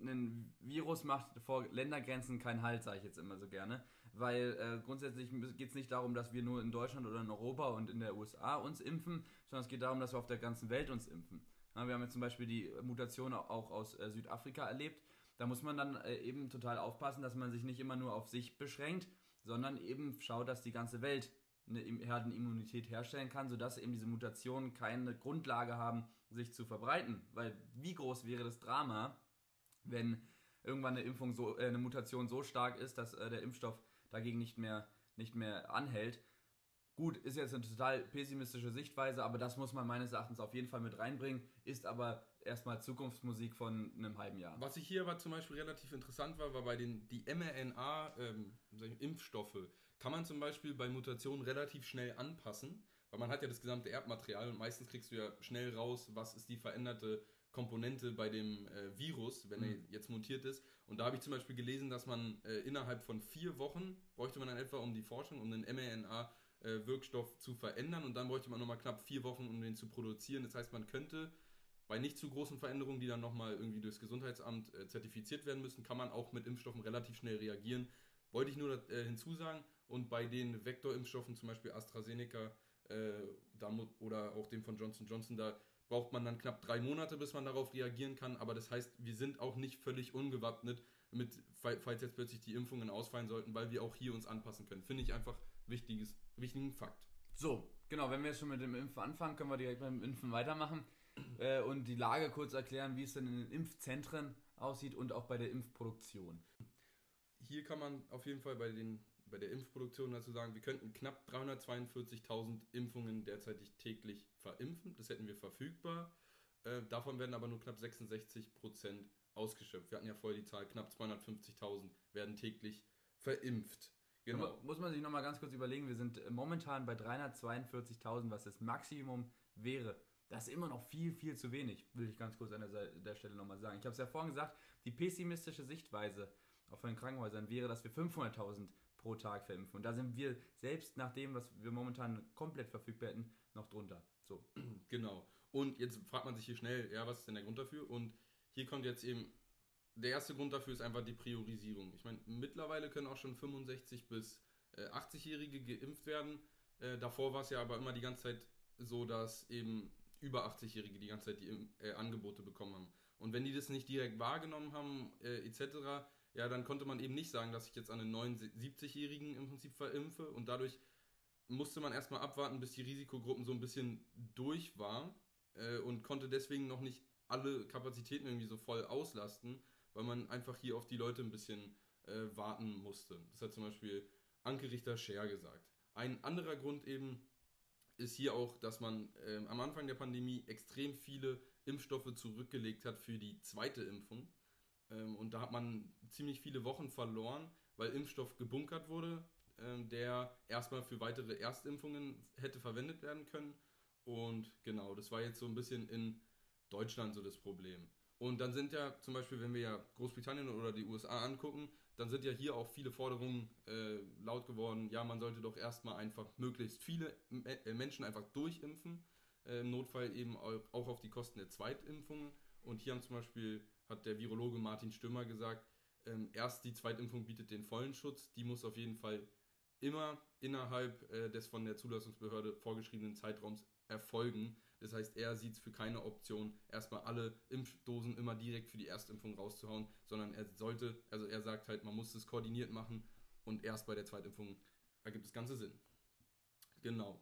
ein Virus macht vor Ländergrenzen keinen Halt, sage ich jetzt immer so gerne. Weil äh, grundsätzlich geht es nicht darum, dass wir nur in Deutschland oder in Europa und in der USA uns impfen, sondern es geht darum, dass wir auf der ganzen Welt uns impfen. Ja, wir haben jetzt zum Beispiel die Mutation auch aus äh, Südafrika erlebt. Da muss man dann äh, eben total aufpassen, dass man sich nicht immer nur auf sich beschränkt, sondern eben schaut, dass die ganze Welt eine Herdenimmunität herstellen kann, sodass eben diese Mutationen keine Grundlage haben, sich zu verbreiten. Weil wie groß wäre das Drama, wenn irgendwann eine Impfung so, äh, eine Mutation so stark ist, dass äh, der Impfstoff dagegen nicht mehr, nicht mehr anhält. Gut, ist jetzt eine total pessimistische Sichtweise, aber das muss man meines Erachtens auf jeden Fall mit reinbringen, ist aber erstmal Zukunftsmusik von einem halben Jahr. Was ich hier aber zum Beispiel relativ interessant war, war bei den die mRNA-Impfstoffe. Ähm, kann man zum Beispiel bei Mutationen relativ schnell anpassen, weil man hat ja das gesamte Erbmaterial und meistens kriegst du ja schnell raus, was ist die veränderte Komponente bei dem äh, Virus, wenn mhm. er jetzt mutiert ist. Und da habe ich zum Beispiel gelesen, dass man äh, innerhalb von vier Wochen bräuchte man dann etwa um die Forschung, um den mRNA-Wirkstoff äh, zu verändern und dann bräuchte man nochmal knapp vier Wochen, um den zu produzieren. Das heißt, man könnte bei nicht zu großen Veränderungen, die dann nochmal irgendwie durchs Gesundheitsamt äh, zertifiziert werden müssen, kann man auch mit Impfstoffen relativ schnell reagieren. Wollte ich nur äh, hinzusagen. Und bei den Vektorimpfstoffen, zum Beispiel AstraZeneca äh, oder auch dem von Johnson Johnson, da braucht man dann knapp drei Monate, bis man darauf reagieren kann. Aber das heißt, wir sind auch nicht völlig ungewappnet, mit, falls jetzt plötzlich die Impfungen ausfallen sollten, weil wir auch hier uns anpassen können. Finde ich einfach wichtiges, wichtigen Fakt. So, genau, wenn wir jetzt schon mit dem Impfen anfangen, können wir direkt beim Impfen weitermachen äh, und die Lage kurz erklären, wie es denn in den Impfzentren aussieht und auch bei der Impfproduktion. Hier kann man auf jeden Fall bei den bei der Impfproduktion dazu sagen, wir könnten knapp 342.000 Impfungen derzeitig täglich verimpfen. Das hätten wir verfügbar. Äh, davon werden aber nur knapp 66 Prozent ausgeschöpft. Wir hatten ja vorher die Zahl, knapp 250.000 werden täglich verimpft. Genau. Muss man sich nochmal ganz kurz überlegen, wir sind momentan bei 342.000, was das Maximum wäre. Das ist immer noch viel, viel zu wenig, will ich ganz kurz an der, der Stelle nochmal sagen. Ich habe es ja vorhin gesagt, die pessimistische Sichtweise auf den Krankenhäusern wäre, dass wir 500.000 pro Tag verimpfen. Und da sind wir selbst nach dem, was wir momentan komplett verfügbar hätten, noch drunter. So. Genau. Und jetzt fragt man sich hier schnell, ja, was ist denn der Grund dafür? Und hier kommt jetzt eben, der erste Grund dafür ist einfach die Priorisierung. Ich meine, mittlerweile können auch schon 65 bis äh, 80-Jährige geimpft werden. Äh, davor war es ja aber immer die ganze Zeit so, dass eben über 80-Jährige die ganze Zeit die äh, Angebote bekommen haben. Und wenn die das nicht direkt wahrgenommen haben, äh, etc., ja, dann konnte man eben nicht sagen, dass ich jetzt an einen 79-Jährigen im Prinzip verimpfe und dadurch musste man erstmal abwarten, bis die Risikogruppen so ein bisschen durch waren äh, und konnte deswegen noch nicht alle Kapazitäten irgendwie so voll auslasten, weil man einfach hier auf die Leute ein bisschen äh, warten musste. Das hat zum Beispiel Anke Richter-Scher gesagt. Ein anderer Grund eben ist hier auch, dass man äh, am Anfang der Pandemie extrem viele Impfstoffe zurückgelegt hat für die zweite Impfung. Ähm, und da hat man ziemlich viele Wochen verloren, weil Impfstoff gebunkert wurde, äh, der erstmal für weitere Erstimpfungen hätte verwendet werden können. Und genau, das war jetzt so ein bisschen in Deutschland so das Problem. Und dann sind ja zum Beispiel, wenn wir ja Großbritannien oder die USA angucken, dann sind ja hier auch viele Forderungen äh, laut geworden. Ja, man sollte doch erstmal einfach möglichst viele äh, Menschen einfach durchimpfen. Äh, Im Notfall eben auch auf die Kosten der Zweitimpfungen. Und hier haben zum Beispiel, hat der Virologe Martin Stümmer gesagt, ähm, erst die Zweitimpfung bietet den vollen Schutz. Die muss auf jeden Fall immer innerhalb äh, des von der Zulassungsbehörde vorgeschriebenen Zeitraums erfolgen. Das heißt, er sieht es für keine Option, erstmal alle Impfdosen immer direkt für die Erstimpfung rauszuhauen, sondern er sollte, also er sagt halt, man muss es koordiniert machen und erst bei der Zweitimpfung ergibt das Ganze Sinn. Genau.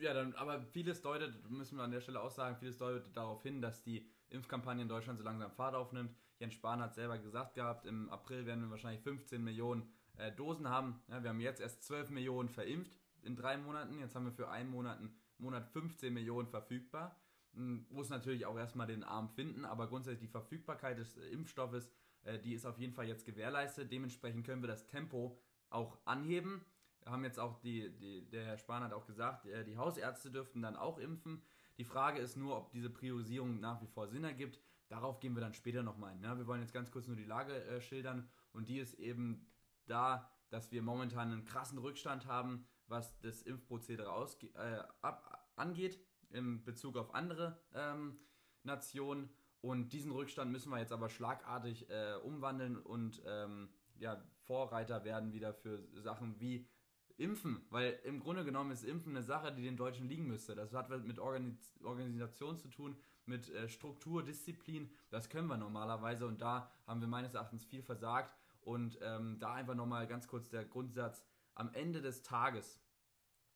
Ja, dann, aber vieles deutet, müssen wir an der Stelle auch sagen, vieles deutet darauf hin, dass die Impfkampagne in Deutschland so langsam Fahrt aufnimmt. Jens Spahn hat selber gesagt gehabt, im April werden wir wahrscheinlich 15 Millionen äh, Dosen haben. Ja, wir haben jetzt erst 12 Millionen verimpft in drei Monaten. Jetzt haben wir für einen Monat, Monat 15 Millionen verfügbar. Hm, muss natürlich auch erstmal den Arm finden, aber grundsätzlich die Verfügbarkeit des äh, Impfstoffes, äh, die ist auf jeden Fall jetzt gewährleistet. Dementsprechend können wir das Tempo auch anheben. Wir haben jetzt auch die, die, der Herr Spahn hat auch gesagt, äh, die Hausärzte dürften dann auch impfen. Die Frage ist nur, ob diese Priorisierung nach wie vor Sinn ergibt. Darauf gehen wir dann später nochmal ein. Ja, wir wollen jetzt ganz kurz nur die Lage äh, schildern und die ist eben da, dass wir momentan einen krassen Rückstand haben, was das Impfprozedere ausge äh, ab, angeht, in Bezug auf andere ähm, Nationen. Und diesen Rückstand müssen wir jetzt aber schlagartig äh, umwandeln und ähm, ja, Vorreiter werden wieder für Sachen wie Impfen, weil im Grunde genommen ist Impfen eine Sache, die den Deutschen liegen müsste. Das hat mit Organis Organisation zu tun, mit äh, Struktur, Disziplin. Das können wir normalerweise und da haben wir meines Erachtens viel versagt. Und ähm, da einfach nochmal ganz kurz der Grundsatz. Am Ende des Tages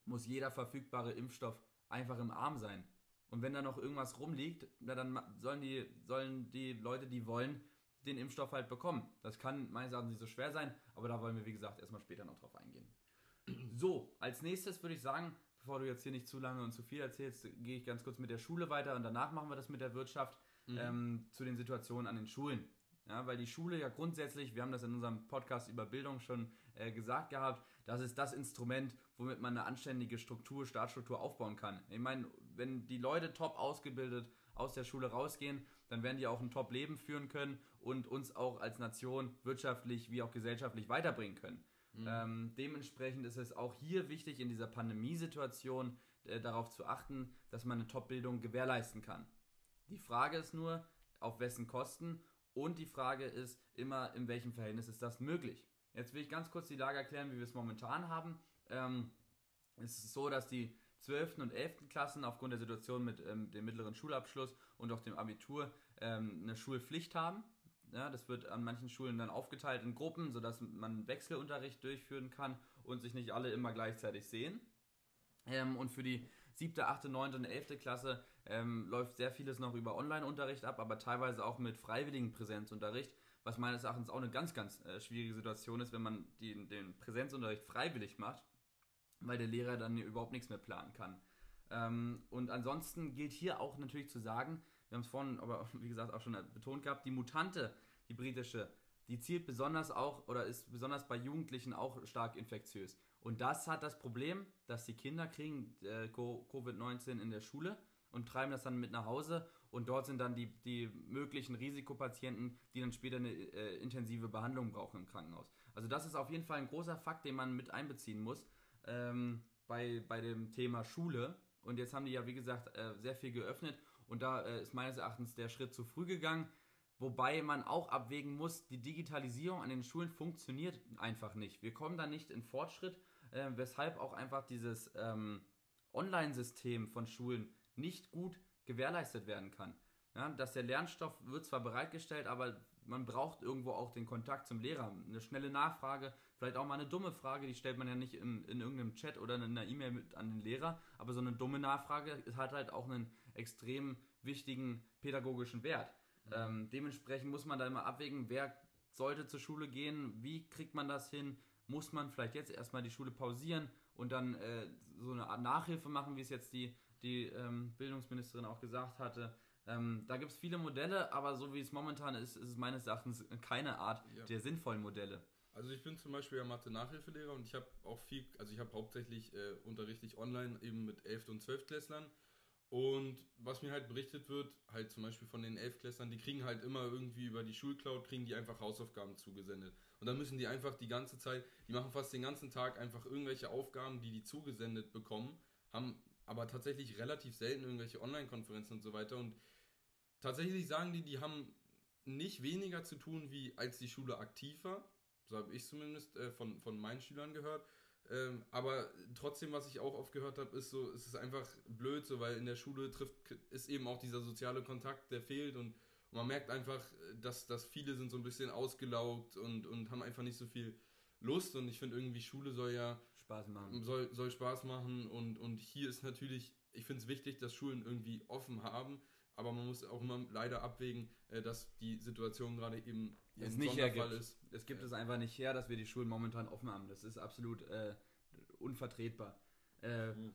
muss jeder verfügbare Impfstoff einfach im Arm sein. Und wenn da noch irgendwas rumliegt, na, dann sollen die, sollen die Leute, die wollen, den Impfstoff halt bekommen. Das kann meines Erachtens nicht so schwer sein, aber da wollen wir, wie gesagt, erstmal später noch drauf eingehen. So, als nächstes würde ich sagen, bevor du jetzt hier nicht zu lange und zu viel erzählst, gehe ich ganz kurz mit der Schule weiter und danach machen wir das mit der Wirtschaft mhm. ähm, zu den Situationen an den Schulen. Ja, weil die Schule ja grundsätzlich, wir haben das in unserem Podcast über Bildung schon äh, gesagt gehabt, das ist das Instrument, womit man eine anständige Struktur, Staatsstruktur aufbauen kann. Ich meine, wenn die Leute top ausgebildet aus der Schule rausgehen, dann werden die auch ein Top-Leben führen können und uns auch als Nation wirtschaftlich wie auch gesellschaftlich weiterbringen können. Mhm. Ähm, dementsprechend ist es auch hier wichtig, in dieser Pandemiesituation äh, darauf zu achten, dass man eine Top-Bildung gewährleisten kann. Die Frage ist nur, auf wessen Kosten und die Frage ist immer, in welchem Verhältnis ist das möglich. Jetzt will ich ganz kurz die Lage erklären, wie wir es momentan haben. Ähm, es ist so, dass die 12. und 11. Klassen aufgrund der Situation mit ähm, dem mittleren Schulabschluss und auch dem Abitur ähm, eine Schulpflicht haben. Ja, das wird an manchen Schulen dann aufgeteilt in Gruppen, sodass man Wechselunterricht durchführen kann und sich nicht alle immer gleichzeitig sehen. Ähm, und für die siebte, achte, neunte und elfte Klasse ähm, läuft sehr vieles noch über Online-Unterricht ab, aber teilweise auch mit freiwilligen Präsenzunterricht, was meines Erachtens auch eine ganz, ganz äh, schwierige Situation ist, wenn man die, den Präsenzunterricht freiwillig macht, weil der Lehrer dann überhaupt nichts mehr planen kann. Ähm, und ansonsten gilt hier auch natürlich zu sagen, wir haben es vorhin aber wie gesagt auch schon betont gehabt, die Mutante, die britische, die zielt besonders auch oder ist besonders bei Jugendlichen auch stark infektiös. Und das hat das Problem, dass die Kinder kriegen äh, Covid-19 in der Schule und treiben das dann mit nach Hause und dort sind dann die, die möglichen Risikopatienten, die dann später eine äh, intensive Behandlung brauchen im Krankenhaus. Also das ist auf jeden Fall ein großer Fakt, den man mit einbeziehen muss ähm, bei, bei dem Thema Schule. Und jetzt haben die ja, wie gesagt, äh, sehr viel geöffnet und da äh, ist meines Erachtens der Schritt zu früh gegangen. Wobei man auch abwägen muss, die Digitalisierung an den Schulen funktioniert einfach nicht. Wir kommen da nicht in Fortschritt, äh, weshalb auch einfach dieses ähm, Online-System von Schulen nicht gut gewährleistet werden kann. Ja, dass der Lernstoff wird zwar bereitgestellt, aber man braucht irgendwo auch den Kontakt zum Lehrer. Eine schnelle Nachfrage, vielleicht auch mal eine dumme Frage, die stellt man ja nicht in, in irgendeinem Chat oder in einer E-Mail an den Lehrer, aber so eine dumme Nachfrage hat halt auch einen extrem wichtigen pädagogischen Wert. Mhm. Ähm, dementsprechend muss man da immer abwägen, wer sollte zur Schule gehen, wie kriegt man das hin, muss man vielleicht jetzt erstmal die Schule pausieren und dann äh, so eine Art Nachhilfe machen, wie es jetzt die, die ähm, Bildungsministerin auch gesagt hatte. Ähm, da gibt es viele Modelle, aber so wie es momentan ist, ist es meines Erachtens keine Art ja. der sinnvollen Modelle. Also ich bin zum Beispiel ja Mathe-Nachhilfelehrer und ich habe auch viel, also ich habe hauptsächlich äh, unterrichte ich online eben mit 11. und 12. Klässlern und was mir halt berichtet wird, halt zum Beispiel von den Elfklässlern, die kriegen halt immer irgendwie über die Schulcloud, kriegen die einfach Hausaufgaben zugesendet. Und dann müssen die einfach die ganze Zeit, die machen fast den ganzen Tag einfach irgendwelche Aufgaben, die die zugesendet bekommen, haben aber tatsächlich relativ selten irgendwelche Online-Konferenzen und so weiter. Und tatsächlich sagen die, die haben nicht weniger zu tun, wie als die Schule aktiv war. So habe ich zumindest äh, von, von meinen Schülern gehört. Ähm, aber trotzdem, was ich auch oft gehört habe, ist so, es ist einfach blöd, so, weil in der Schule trifft, ist eben auch dieser soziale Kontakt, der fehlt und, und man merkt einfach, dass, dass viele sind so ein bisschen ausgelaugt und, und haben einfach nicht so viel Lust und ich finde irgendwie Schule soll ja Spaß machen. Soll, soll Spaß machen und, und hier ist natürlich, ich finde es wichtig, dass Schulen irgendwie offen haben, aber man muss auch immer leider abwägen, äh, dass die Situation gerade eben es nicht hergibt. ist. Es gibt ja. es einfach nicht her, dass wir die Schulen momentan offen haben. Das ist absolut äh, unvertretbar. Äh, mhm.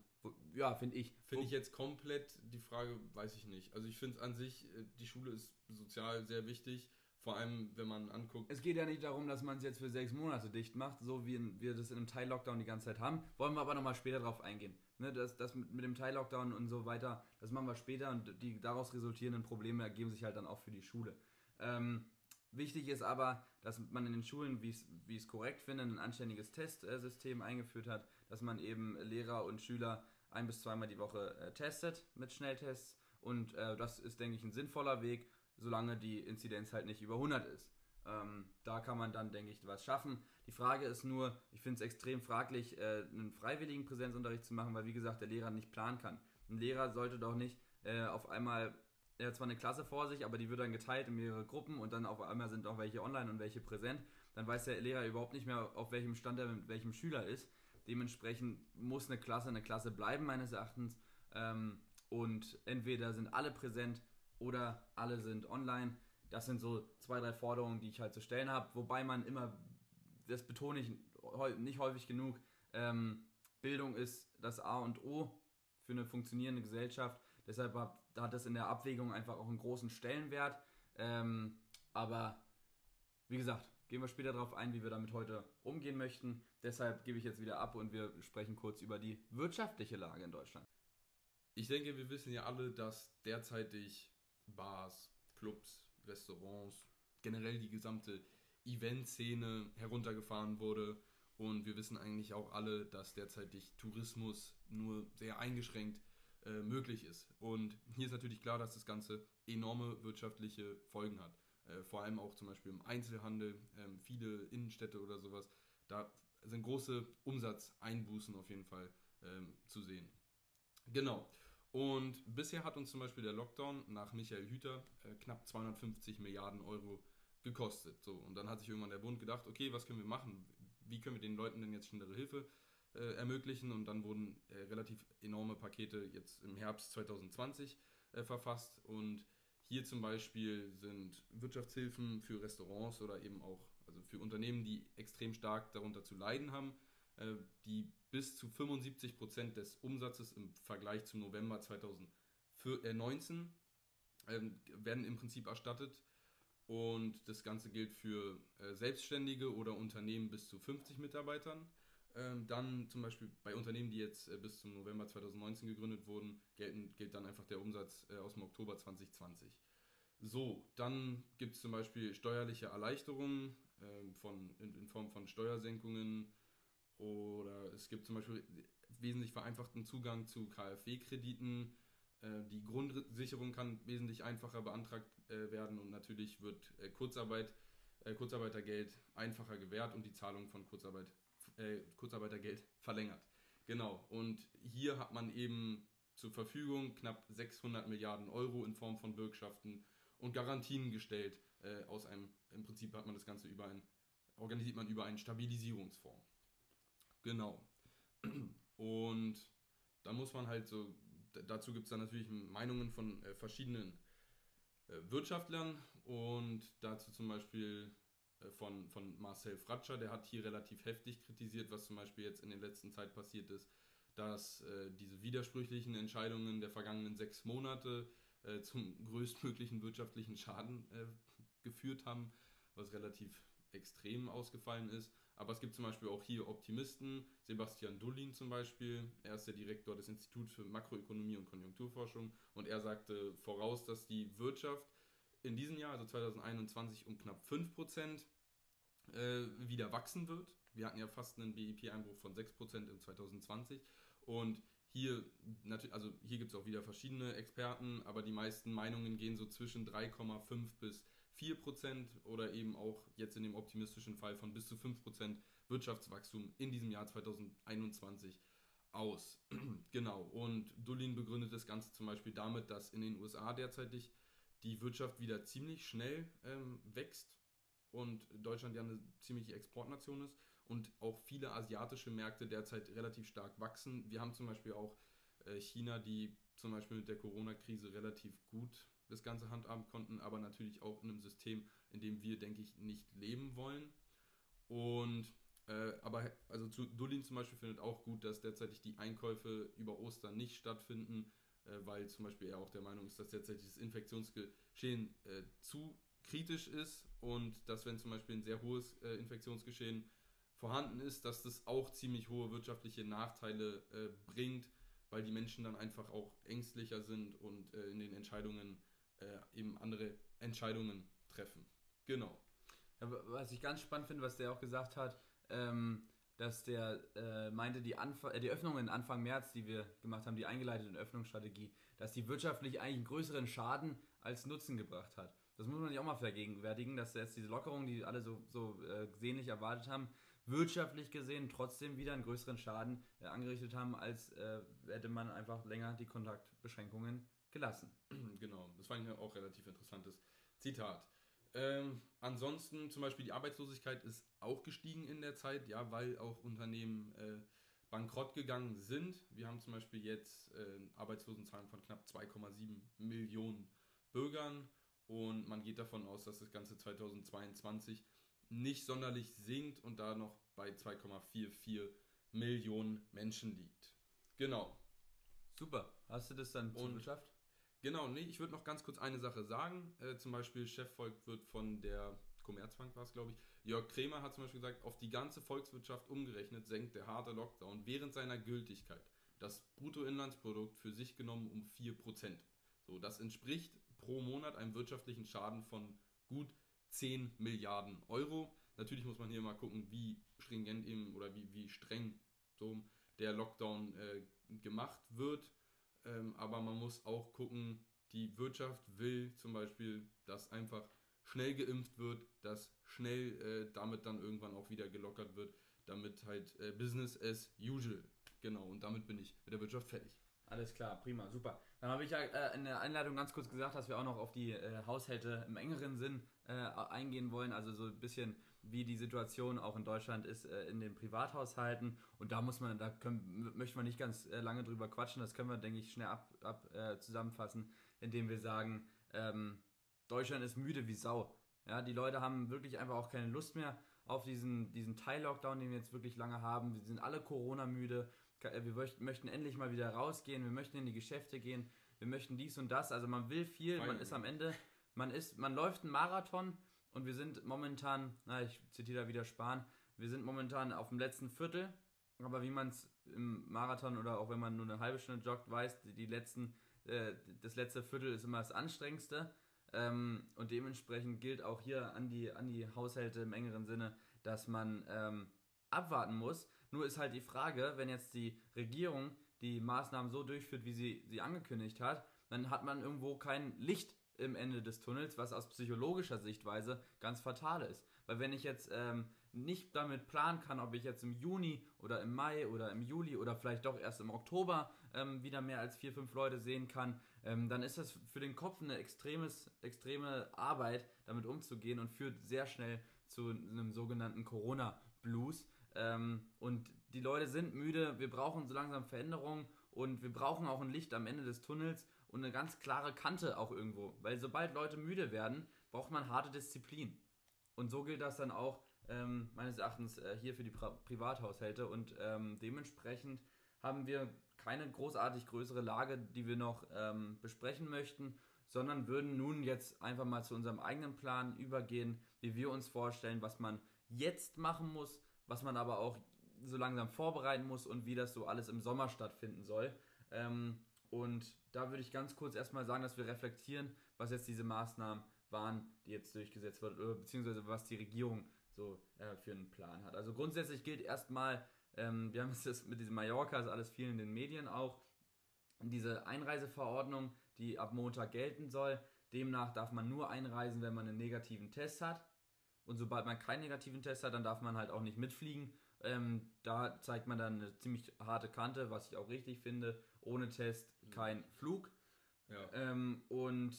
Ja, finde ich. Finde ich jetzt komplett die Frage, weiß ich nicht. Also ich finde es an sich, äh, die Schule ist sozial sehr wichtig. Vor allem, wenn man anguckt. Es geht ja nicht darum, dass man es jetzt für sechs Monate dicht macht, so wie wir das in einem Teil-Lockdown die ganze Zeit haben. Wollen wir aber nochmal später drauf eingehen. Ne, das, das mit, mit dem Teil-Lockdown und so weiter, das machen wir später und die daraus resultierenden Probleme ergeben sich halt dann auch für die Schule. Ähm, Wichtig ist aber, dass man in den Schulen, wie ich es korrekt finde, ein anständiges Testsystem eingeführt hat, dass man eben Lehrer und Schüler ein bis zweimal die Woche äh, testet mit Schnelltests. Und äh, das ist, denke ich, ein sinnvoller Weg, solange die Inzidenz halt nicht über 100 ist. Ähm, da kann man dann, denke ich, was schaffen. Die Frage ist nur, ich finde es extrem fraglich, äh, einen freiwilligen Präsenzunterricht zu machen, weil, wie gesagt, der Lehrer nicht planen kann. Ein Lehrer sollte doch nicht äh, auf einmal er hat zwar eine Klasse vor sich, aber die wird dann geteilt in mehrere Gruppen und dann auf einmal sind auch welche online und welche präsent. Dann weiß der Lehrer überhaupt nicht mehr, auf welchem Stand er mit welchem Schüler ist. Dementsprechend muss eine Klasse eine Klasse bleiben, meines Erachtens. Ähm, und entweder sind alle präsent oder alle sind online. Das sind so zwei, drei Forderungen, die ich halt zu stellen habe. Wobei man immer, das betone ich nicht häufig genug, ähm, Bildung ist das A und O für eine funktionierende Gesellschaft. Deshalb hat das in der Abwägung einfach auch einen großen Stellenwert. Ähm, aber wie gesagt, gehen wir später darauf ein, wie wir damit heute umgehen möchten. Deshalb gebe ich jetzt wieder ab und wir sprechen kurz über die wirtschaftliche Lage in Deutschland. Ich denke, wir wissen ja alle, dass derzeitig Bars, Clubs, Restaurants, generell die gesamte Eventszene heruntergefahren wurde. Und wir wissen eigentlich auch alle, dass derzeitig Tourismus nur sehr eingeschränkt äh, möglich ist. Und hier ist natürlich klar, dass das Ganze enorme wirtschaftliche Folgen hat. Äh, vor allem auch zum Beispiel im Einzelhandel, äh, viele Innenstädte oder sowas. Da sind große Umsatzeinbußen auf jeden Fall ähm, zu sehen. Genau. Und bisher hat uns zum Beispiel der Lockdown nach Michael Hüter äh, knapp 250 Milliarden Euro gekostet. So, und dann hat sich irgendwann der Bund gedacht, okay, was können wir machen? Wie können wir den Leuten denn jetzt schnellere Hilfe äh, ermöglichen. Und dann wurden äh, relativ enorme Pakete jetzt im Herbst 2020 äh, verfasst. Und hier zum Beispiel sind Wirtschaftshilfen für Restaurants oder eben auch also für Unternehmen, die extrem stark darunter zu leiden haben, äh, die bis zu 75 Prozent des Umsatzes im Vergleich zum November 2019 ähm, werden im Prinzip erstattet. Und das Ganze gilt für äh, Selbstständige oder Unternehmen bis zu 50 Mitarbeitern. Ähm, dann zum Beispiel bei Unternehmen, die jetzt äh, bis zum November 2019 gegründet wurden, gilt dann einfach der Umsatz äh, aus dem Oktober 2020. So, dann gibt es zum Beispiel steuerliche Erleichterungen äh, von, in, in, Form von Steuersenkungen oder es gibt zum Beispiel wesentlich vereinfachten Zugang zu KfW-Krediten. Äh, die Grundsicherung kann wesentlich einfacher beantragt äh, werden und natürlich wird äh, Kurzarbeit, Kurzarbeitergeld einfacher gewährt und die Zahlung von Kurzarbeit Kurzarbeitergeld verlängert. Genau. Und hier hat man eben zur Verfügung knapp 600 Milliarden Euro in Form von Bürgschaften und Garantien gestellt. Aus einem, im Prinzip hat man das Ganze über ein, organisiert man über einen Stabilisierungsfonds. Genau. Und da muss man halt so, dazu gibt es dann natürlich Meinungen von äh, verschiedenen äh, Wirtschaftlern und dazu zum Beispiel äh, von, von Marcel Fratscher, der hat hier relativ heftig kritisiert, was zum Beispiel jetzt in der letzten Zeit passiert ist, dass äh, diese widersprüchlichen Entscheidungen der vergangenen sechs Monate äh, zum größtmöglichen wirtschaftlichen Schaden äh, geführt haben, was relativ extrem ausgefallen ist. Aber es gibt zum Beispiel auch hier Optimisten, Sebastian Dullin zum Beispiel, er ist der Direktor des Instituts für Makroökonomie und Konjunkturforschung und er sagte voraus, dass die Wirtschaft in diesem Jahr, also 2021, um knapp 5% äh, wieder wachsen wird. Wir hatten ja fast einen BIP-Einbruch von 6% im 2020 und hier, also hier gibt es auch wieder verschiedene Experten, aber die meisten Meinungen gehen so zwischen 3,5 bis 4% oder eben auch jetzt in dem optimistischen Fall von bis zu 5% Wirtschaftswachstum in diesem Jahr 2021 aus. genau. Und Dullin begründet das Ganze zum Beispiel damit, dass in den USA derzeitig die Wirtschaft wieder ziemlich schnell ähm, wächst und Deutschland ja eine ziemliche Exportnation ist und auch viele asiatische Märkte derzeit relativ stark wachsen. Wir haben zum Beispiel auch äh, China, die zum Beispiel mit der Corona-Krise relativ gut das Ganze handhaben konnten, aber natürlich auch in einem System, in dem wir, denke ich, nicht leben wollen. Und äh, aber also zu Dullin zum Beispiel findet auch gut, dass derzeitig die Einkäufe über Ostern nicht stattfinden, äh, weil zum Beispiel er auch der Meinung ist, dass derzeitig das Infektionsgeschehen äh, zu kritisch ist und dass wenn zum Beispiel ein sehr hohes äh, Infektionsgeschehen vorhanden ist, dass das auch ziemlich hohe wirtschaftliche Nachteile äh, bringt, weil die Menschen dann einfach auch ängstlicher sind und äh, in den Entscheidungen äh, eben andere Entscheidungen treffen. Genau. Ja, was ich ganz spannend finde, was der auch gesagt hat, ähm, dass der äh, meinte, die, Anf äh, die Öffnungen Anfang März, die wir gemacht haben, die eingeleitete Öffnungsstrategie, dass die wirtschaftlich eigentlich einen größeren Schaden als Nutzen gebracht hat. Das muss man sich auch mal vergegenwärtigen, dass jetzt diese Lockerung, die alle so, so äh, sehnlich erwartet haben, wirtschaftlich gesehen trotzdem wieder einen größeren Schaden äh, angerichtet haben, als äh, hätte man einfach länger die Kontaktbeschränkungen gelassen. Genau, das fand ich auch relativ interessantes Zitat. Ähm, ansonsten zum Beispiel die Arbeitslosigkeit ist auch gestiegen in der Zeit, ja, weil auch Unternehmen äh, bankrott gegangen sind. Wir haben zum Beispiel jetzt äh, Arbeitslosenzahlen von knapp 2,7 Millionen Bürgern und man geht davon aus, dass das Ganze 2022 nicht sonderlich sinkt und da noch bei 2,44 Millionen Menschen liegt. Genau. Super. Hast du das dann und, geschafft? Genau, nee, ich würde noch ganz kurz eine Sache sagen. Äh, zum Beispiel Chefvolk von der Commerzbank war es, glaube ich. Jörg Kremer hat zum Beispiel gesagt, auf die ganze Volkswirtschaft umgerechnet senkt der harte Lockdown während seiner Gültigkeit das Bruttoinlandsprodukt für sich genommen um 4%. So, das entspricht pro Monat einem wirtschaftlichen Schaden von gut 10 Milliarden Euro. Natürlich muss man hier mal gucken, wie stringent eben oder wie, wie streng so der Lockdown äh, gemacht wird. Ähm, aber man muss auch gucken, die Wirtschaft will zum Beispiel, dass einfach schnell geimpft wird, dass schnell äh, damit dann irgendwann auch wieder gelockert wird, damit halt äh, Business as usual. Genau, und damit bin ich mit der Wirtschaft fertig. Alles klar, prima, super. Dann habe ich ja äh, in der Einleitung ganz kurz gesagt, dass wir auch noch auf die äh, Haushalte im engeren Sinn äh, eingehen wollen. Also so ein bisschen, wie die Situation auch in Deutschland ist äh, in den Privathaushalten. Und da muss man, da können, möchten wir nicht ganz äh, lange drüber quatschen. Das können wir, denke ich, schnell ab, ab äh, zusammenfassen, indem wir sagen, ähm, Deutschland ist müde wie Sau. Ja, die Leute haben wirklich einfach auch keine Lust mehr auf diesen, diesen Teil-Lockdown, den wir jetzt wirklich lange haben. Wir sind alle Corona-müde. Wir möchten endlich mal wieder rausgehen. Wir möchten in die Geschäfte gehen. Wir möchten dies und das. Also man will viel. Man ist am Ende, man ist, man läuft einen Marathon und wir sind momentan, na, ich zitiere da wieder Spahn, wir sind momentan auf dem letzten Viertel. Aber wie man es im Marathon oder auch wenn man nur eine halbe Stunde joggt, weiß, die letzten, äh, das letzte Viertel ist immer das anstrengendste. Ähm, und dementsprechend gilt auch hier an die, an die Haushalte im engeren Sinne, dass man ähm, abwarten muss. Nur ist halt die Frage, wenn jetzt die Regierung die Maßnahmen so durchführt, wie sie sie angekündigt hat, dann hat man irgendwo kein Licht im Ende des Tunnels, was aus psychologischer Sichtweise ganz fatal ist. Weil wenn ich jetzt ähm, nicht damit planen kann, ob ich jetzt im Juni oder im Mai oder im Juli oder vielleicht doch erst im Oktober ähm, wieder mehr als vier, fünf Leute sehen kann, ähm, dann ist das für den Kopf eine extremes, extreme Arbeit, damit umzugehen und führt sehr schnell zu einem sogenannten Corona-Blues. Ähm, und die Leute sind müde, wir brauchen so langsam Veränderungen und wir brauchen auch ein Licht am Ende des Tunnels und eine ganz klare Kante auch irgendwo. Weil sobald Leute müde werden, braucht man harte Disziplin. Und so gilt das dann auch ähm, meines Erachtens äh, hier für die Pri Privathaushalte. Und ähm, dementsprechend haben wir keine großartig größere Lage, die wir noch ähm, besprechen möchten, sondern würden nun jetzt einfach mal zu unserem eigenen Plan übergehen, wie wir uns vorstellen, was man jetzt machen muss, was man aber auch so langsam vorbereiten muss und wie das so alles im Sommer stattfinden soll. Ähm, und da würde ich ganz kurz erstmal sagen, dass wir reflektieren, was jetzt diese Maßnahmen waren, die jetzt durchgesetzt wurden, beziehungsweise was die Regierung so äh, für einen Plan hat. Also grundsätzlich gilt erstmal, ähm, wir haben es das mit diesem Mallorca, ist alles viel in den Medien auch, diese Einreiseverordnung, die ab Montag gelten soll. Demnach darf man nur einreisen, wenn man einen negativen Test hat. Und sobald man keinen negativen Test hat, dann darf man halt auch nicht mitfliegen. Ähm, da zeigt man dann eine ziemlich harte Kante, was ich auch richtig finde. Ohne Test kein Flug. Ja. Ähm, und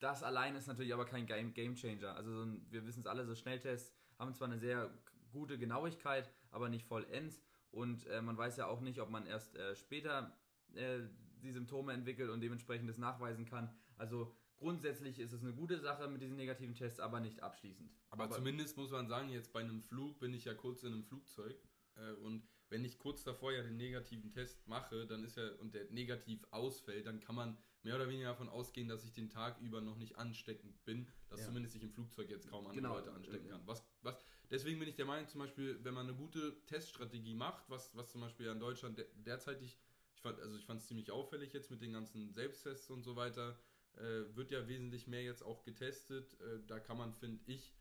das allein ist natürlich aber kein Game, Game Changer. Also so ein, wir wissen es alle, so Schnelltests haben zwar eine sehr gute Genauigkeit, aber nicht vollends. Und äh, man weiß ja auch nicht, ob man erst äh, später äh, die Symptome entwickelt und dementsprechend das nachweisen kann. Also grundsätzlich ist es eine gute Sache mit diesen negativen Tests, aber nicht abschließend. Aber, aber zumindest muss man sagen, jetzt bei einem Flug bin ich ja kurz in einem Flugzeug äh, und wenn ich kurz davor ja den negativen Test mache, dann ist ja und der negativ ausfällt, dann kann man mehr oder weniger davon ausgehen, dass ich den Tag über noch nicht ansteckend bin, dass ja. zumindest ich im Flugzeug jetzt kaum andere genau. Leute anstecken kann. Was, was, deswegen bin ich der Meinung, zum Beispiel, wenn man eine gute Teststrategie macht, was, was zum Beispiel in Deutschland derzeitig, ich fand, also ich fand es ziemlich auffällig jetzt mit den ganzen Selbsttests und so weiter, äh, wird ja wesentlich mehr jetzt auch getestet. Äh, da kann man, finde ich,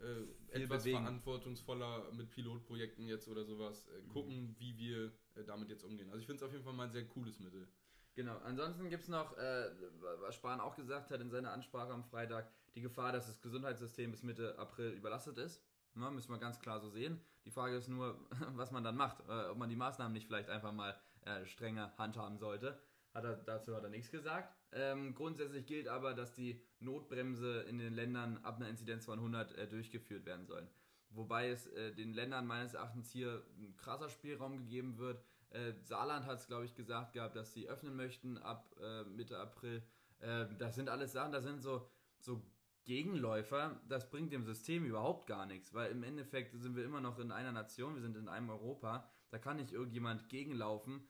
äh, etwas bewegen. verantwortungsvoller mit Pilotprojekten jetzt oder sowas äh, gucken, mhm. wie wir äh, damit jetzt umgehen. Also ich finde es auf jeden Fall mal ein sehr cooles Mittel. Genau, ansonsten gibt es noch, äh, was Spahn auch gesagt hat in seiner Ansprache am Freitag, die Gefahr, dass das Gesundheitssystem bis Mitte April überlastet ist. Ja, müssen wir ganz klar so sehen. Die Frage ist nur, was man dann macht, äh, ob man die Maßnahmen nicht vielleicht einfach mal äh, strenger handhaben sollte. Hat er, dazu hat er nichts gesagt. Ähm, grundsätzlich gilt aber, dass die Notbremse in den Ländern ab einer Inzidenz von 100 äh, durchgeführt werden soll. Wobei es äh, den Ländern meines Erachtens hier ein krasser Spielraum gegeben wird, äh, Saarland hat es, glaube ich, gesagt gehabt, dass sie öffnen möchten ab äh, Mitte April. Äh, das sind alles Sachen, das sind so, so Gegenläufer. Das bringt dem System überhaupt gar nichts, weil im Endeffekt sind wir immer noch in einer Nation, wir sind in einem Europa. Da kann nicht irgendjemand gegenlaufen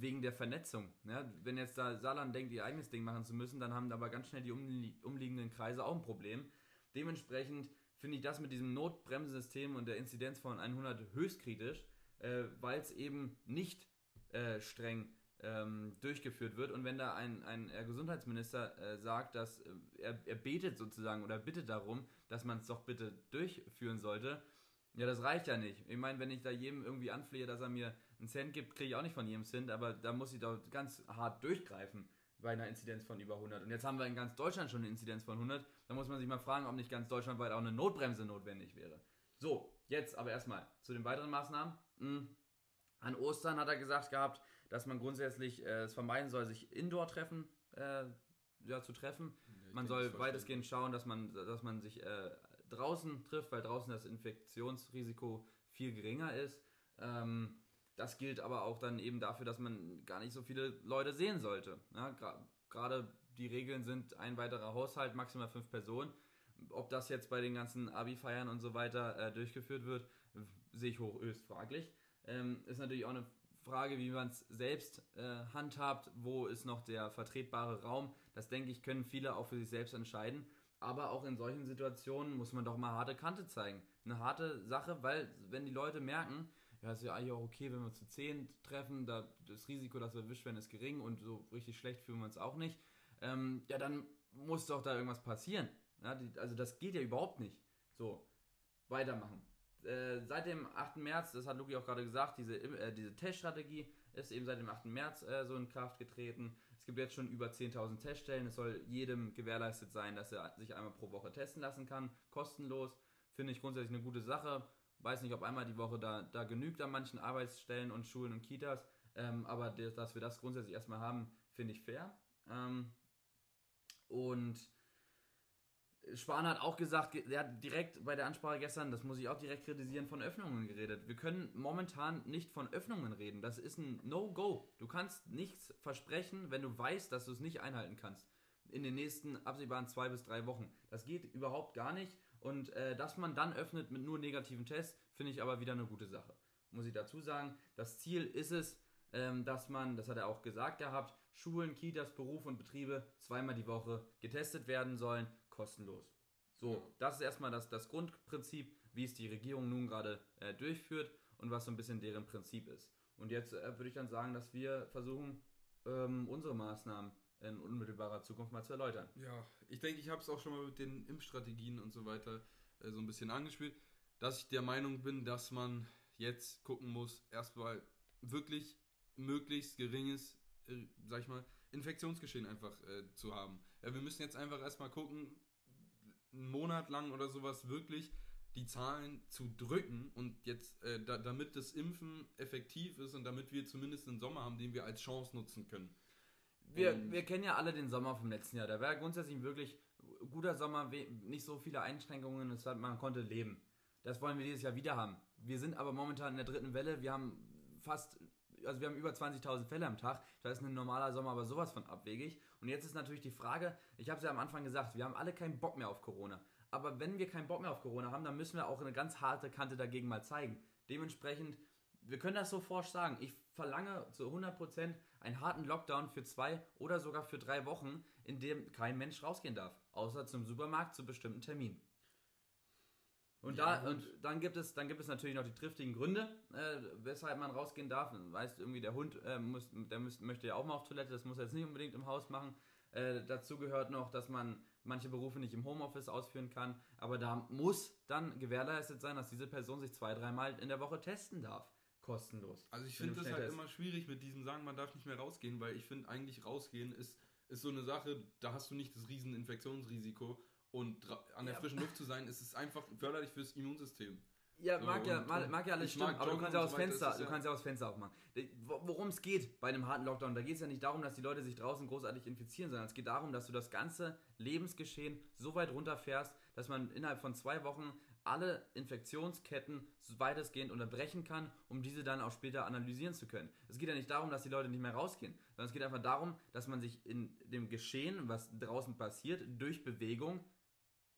wegen der Vernetzung. Ja, wenn jetzt da Saarland denkt, ihr eigenes Ding machen zu müssen, dann haben aber ganz schnell die umliegenden Kreise auch ein Problem. Dementsprechend finde ich das mit diesem Notbremsesystem und der Inzidenz von 100 höchst kritisch äh, weil es eben nicht äh, streng ähm, durchgeführt wird. Und wenn da ein, ein Gesundheitsminister äh, sagt, dass äh, er, er betet sozusagen oder bittet darum, dass man es doch bitte durchführen sollte, ja, das reicht ja nicht. Ich meine, wenn ich da jedem irgendwie anflehe, dass er mir einen Cent gibt, kriege ich auch nicht von jedem Cent, aber da muss ich doch ganz hart durchgreifen bei einer Inzidenz von über 100. Und jetzt haben wir in ganz Deutschland schon eine Inzidenz von 100. Da muss man sich mal fragen, ob nicht ganz deutschlandweit auch eine Notbremse notwendig wäre. So, jetzt aber erstmal zu den weiteren Maßnahmen. Hm. An Ostern hat er gesagt gehabt, dass man grundsätzlich äh, es vermeiden soll, sich indoor treffen, äh, ja, zu treffen. Ja, man soll weitestgehend schauen, dass man, dass man sich äh, draußen trifft, weil draußen das Infektionsrisiko viel geringer ist. Ähm, das gilt aber auch dann eben dafür, dass man gar nicht so viele Leute sehen sollte. Ja, Gerade die Regeln sind ein weiterer Haushalt, maximal fünf Personen. Ob das jetzt bei den ganzen Abi-Feiern und so weiter äh, durchgeführt wird, sehe ich hoch höchst fraglich. Ähm, ist natürlich auch eine Frage, wie man es selbst äh, handhabt, wo ist noch der vertretbare Raum. Das denke ich, können viele auch für sich selbst entscheiden. Aber auch in solchen Situationen muss man doch mal harte Kante zeigen. Eine harte Sache, weil wenn die Leute merken, ja, ist ja eigentlich auch okay, wenn wir zu zehn treffen, da, das Risiko, dass wir erwischt werden, ist gering und so richtig schlecht fühlen wir uns auch nicht. Ähm, ja, dann muss doch da irgendwas passieren. Ja, die, also das geht ja überhaupt nicht. So, weitermachen. Äh, seit dem 8. März, das hat Luki auch gerade gesagt, diese, äh, diese Teststrategie ist eben seit dem 8. März äh, so in Kraft getreten. Es gibt jetzt schon über 10.000 Teststellen. Es soll jedem gewährleistet sein, dass er sich einmal pro Woche testen lassen kann, kostenlos. Finde ich grundsätzlich eine gute Sache. Weiß nicht, ob einmal die Woche da, da genügt an manchen Arbeitsstellen und Schulen und Kitas. Ähm, aber dass wir das grundsätzlich erstmal haben, finde ich fair. Ähm, und Spahn hat auch gesagt, er hat direkt bei der Ansprache gestern, das muss ich auch direkt kritisieren, von Öffnungen geredet. Wir können momentan nicht von Öffnungen reden. Das ist ein No-Go. Du kannst nichts versprechen, wenn du weißt, dass du es nicht einhalten kannst. In den nächsten absehbaren zwei bis drei Wochen. Das geht überhaupt gar nicht. Und äh, dass man dann öffnet mit nur negativen Tests, finde ich aber wieder eine gute Sache. Muss ich dazu sagen. Das Ziel ist es, ähm, dass man, das hat er auch gesagt gehabt, Schulen, Kitas, Berufe und Betriebe zweimal die Woche getestet werden sollen kostenlos. So, das ist erstmal das, das Grundprinzip, wie es die Regierung nun gerade äh, durchführt und was so ein bisschen deren Prinzip ist. Und jetzt äh, würde ich dann sagen, dass wir versuchen, ähm, unsere Maßnahmen in unmittelbarer Zukunft mal zu erläutern. Ja, ich denke, ich habe es auch schon mal mit den Impfstrategien und so weiter äh, so ein bisschen angespielt, dass ich der Meinung bin, dass man jetzt gucken muss, erstmal wirklich möglichst geringes, äh, sag ich mal, Infektionsgeschehen einfach äh, zu haben. Ja, wir müssen jetzt einfach erstmal gucken, einen Monat lang oder sowas wirklich die Zahlen zu drücken und jetzt, äh, da, damit das Impfen effektiv ist und damit wir zumindest einen Sommer haben, den wir als Chance nutzen können. Wir, wir kennen ja alle den Sommer vom letzten Jahr. Da war grundsätzlich wirklich guter Sommer, nicht so viele Einschränkungen, es hat, man konnte leben. Das wollen wir dieses Jahr wieder haben. Wir sind aber momentan in der dritten Welle. Wir haben fast also wir haben über 20.000 Fälle am Tag, da ist ein normaler Sommer aber sowas von abwegig. Und jetzt ist natürlich die Frage, ich habe es ja am Anfang gesagt, wir haben alle keinen Bock mehr auf Corona. Aber wenn wir keinen Bock mehr auf Corona haben, dann müssen wir auch eine ganz harte Kante dagegen mal zeigen. Dementsprechend, wir können das so forsch sagen, ich verlange zu 100% einen harten Lockdown für zwei oder sogar für drei Wochen, in dem kein Mensch rausgehen darf, außer zum Supermarkt zu bestimmten Terminen. Und, ja, da, und dann, gibt es, dann gibt es natürlich noch die triftigen Gründe, äh, weshalb man rausgehen darf. Weißt irgendwie, der Hund, äh, muss, der müsst, möchte ja auch mal auf Toilette, das muss er jetzt nicht unbedingt im Haus machen. Äh, dazu gehört noch, dass man manche Berufe nicht im Homeoffice ausführen kann. Aber da muss dann gewährleistet sein, dass diese Person sich zwei, dreimal in der Woche testen darf. Kostenlos. Also ich finde das halt immer schwierig mit diesem Sagen, man darf nicht mehr rausgehen, weil ich finde eigentlich rausgehen ist, ist so eine Sache, da hast du nicht das riesen Infektionsrisiko und an der ja. frischen Luft zu sein, ist es einfach förderlich fürs Immunsystem. Ja, so, mag, ja mag, mag, ja alles stimmen, aber du kannst ja aus Fenster, du kannst ja aus Fenster aufmachen. Worum es geht bei einem harten Lockdown, da geht es ja nicht darum, dass die Leute sich draußen großartig infizieren, sondern es geht darum, dass du das ganze Lebensgeschehen so weit runterfährst, dass man innerhalb von zwei Wochen alle Infektionsketten weitestgehend unterbrechen kann, um diese dann auch später analysieren zu können. Es geht ja nicht darum, dass die Leute nicht mehr rausgehen, sondern es geht einfach darum, dass man sich in dem Geschehen, was draußen passiert, durch Bewegung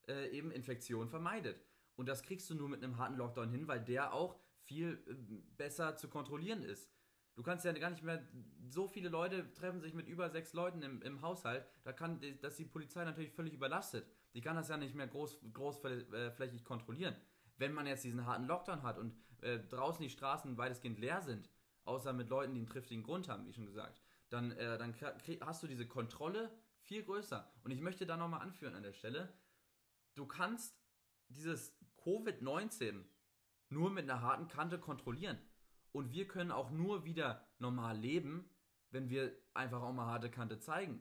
äh, eben Infektionen vermeidet. Und das kriegst du nur mit einem harten Lockdown hin, weil der auch viel äh, besser zu kontrollieren ist. Du kannst ja gar nicht mehr, so viele Leute treffen sich mit über sechs Leuten im, im Haushalt, da kann das die Polizei natürlich völlig überlastet. Die kann das ja nicht mehr groß, großflächig äh, kontrollieren. Wenn man jetzt diesen harten Lockdown hat und äh, draußen die Straßen weitestgehend leer sind, außer mit Leuten, die einen triftigen Grund haben, wie schon gesagt, dann, äh, dann hast du diese Kontrolle viel größer. Und ich möchte da nochmal anführen an der Stelle, du kannst dieses Covid-19 nur mit einer harten Kante kontrollieren. Und wir können auch nur wieder normal leben, wenn wir einfach auch mal harte Kante zeigen.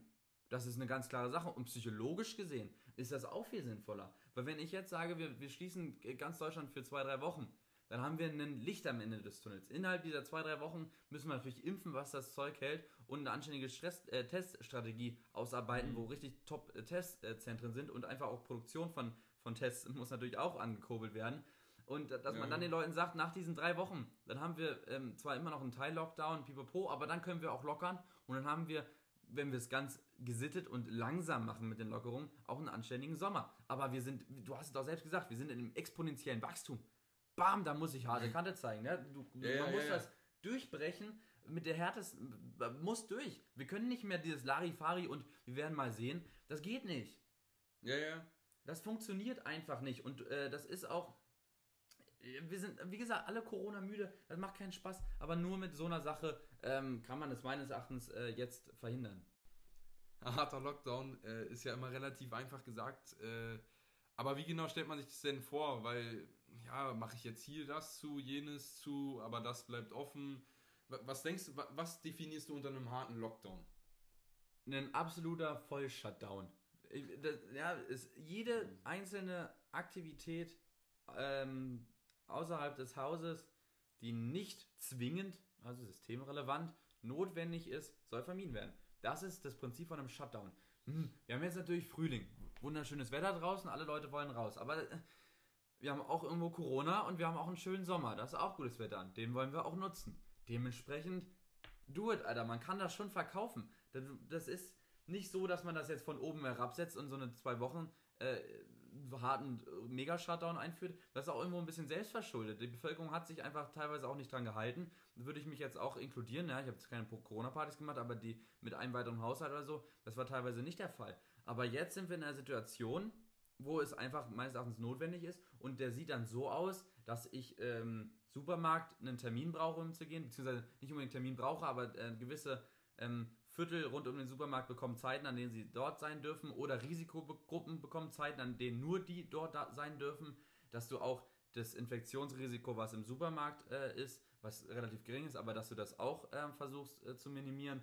Das ist eine ganz klare Sache. Und psychologisch gesehen ist das auch viel sinnvoller. Weil wenn ich jetzt sage, wir, wir schließen ganz Deutschland für zwei, drei Wochen, dann haben wir ein Licht am Ende des Tunnels. Innerhalb dieser zwei, drei Wochen müssen wir natürlich impfen, was das Zeug hält und eine anständige Stress, äh, Teststrategie ausarbeiten, mhm. wo richtig Top-Testzentren sind und einfach auch Produktion von, von Tests muss natürlich auch angekurbelt werden. Und dass ja. man dann den Leuten sagt, nach diesen drei Wochen, dann haben wir ähm, zwar immer noch einen Teil-Lockdown, pipapo, aber dann können wir auch lockern und dann haben wir, wenn wir es ganz gesittet und langsam machen mit den Lockerungen, auch einen anständigen Sommer. Aber wir sind, du hast es doch selbst gesagt, wir sind in einem exponentiellen Wachstum bam, da muss ich harte Kante zeigen. Ne? Du, ja, man ja, muss ja. das durchbrechen mit der härtesten, muss durch. Wir können nicht mehr dieses Larifari und wir werden mal sehen. Das geht nicht. Ja, ja. Das funktioniert einfach nicht. Und äh, das ist auch. Wir sind, wie gesagt, alle Corona-müde. Das macht keinen Spaß. Aber nur mit so einer Sache ähm, kann man es meines Erachtens äh, jetzt verhindern. Ein harter Lockdown äh, ist ja immer relativ einfach gesagt. Äh, aber wie genau stellt man sich das denn vor? Weil ja, mache ich jetzt hier das zu, jenes zu, aber das bleibt offen. Was denkst du, was definierst du unter einem harten Lockdown? Ein absoluter Vollshutdown. Ja, ist jede einzelne Aktivität ähm, außerhalb des Hauses, die nicht zwingend, also systemrelevant, notwendig ist, soll vermieden werden. Das ist das Prinzip von einem Shutdown. Hm, wir haben jetzt natürlich Frühling, wunderschönes Wetter draußen, alle Leute wollen raus, aber äh, wir haben auch irgendwo Corona und wir haben auch einen schönen Sommer, das ist auch gutes Wetter, den wollen wir auch nutzen. Dementsprechend, do it, Alter, man kann das schon verkaufen. Das ist nicht so, dass man das jetzt von oben herabsetzt und so eine zwei Wochen äh, harten Mega-Shutdown einführt, das ist auch irgendwo ein bisschen selbstverschuldet. Die Bevölkerung hat sich einfach teilweise auch nicht dran gehalten. Würde ich mich jetzt auch inkludieren. Ja, ich habe jetzt keine Corona-Partys gemacht, aber die mit einem weiteren Haushalt oder so, das war teilweise nicht der Fall. Aber jetzt sind wir in einer Situation, wo es einfach meines Erachtens notwendig ist und der sieht dann so aus, dass ich ähm, Supermarkt einen Termin brauche, um zu gehen, beziehungsweise nicht unbedingt einen Termin brauche, aber äh, gewisse ähm, Viertel rund um den Supermarkt bekommen Zeiten, an denen sie dort sein dürfen oder Risikogruppen bekommen Zeiten, an denen nur die dort sein dürfen, dass du auch das Infektionsrisiko, was im Supermarkt äh, ist, was relativ gering ist, aber dass du das auch äh, versuchst äh, zu minimieren.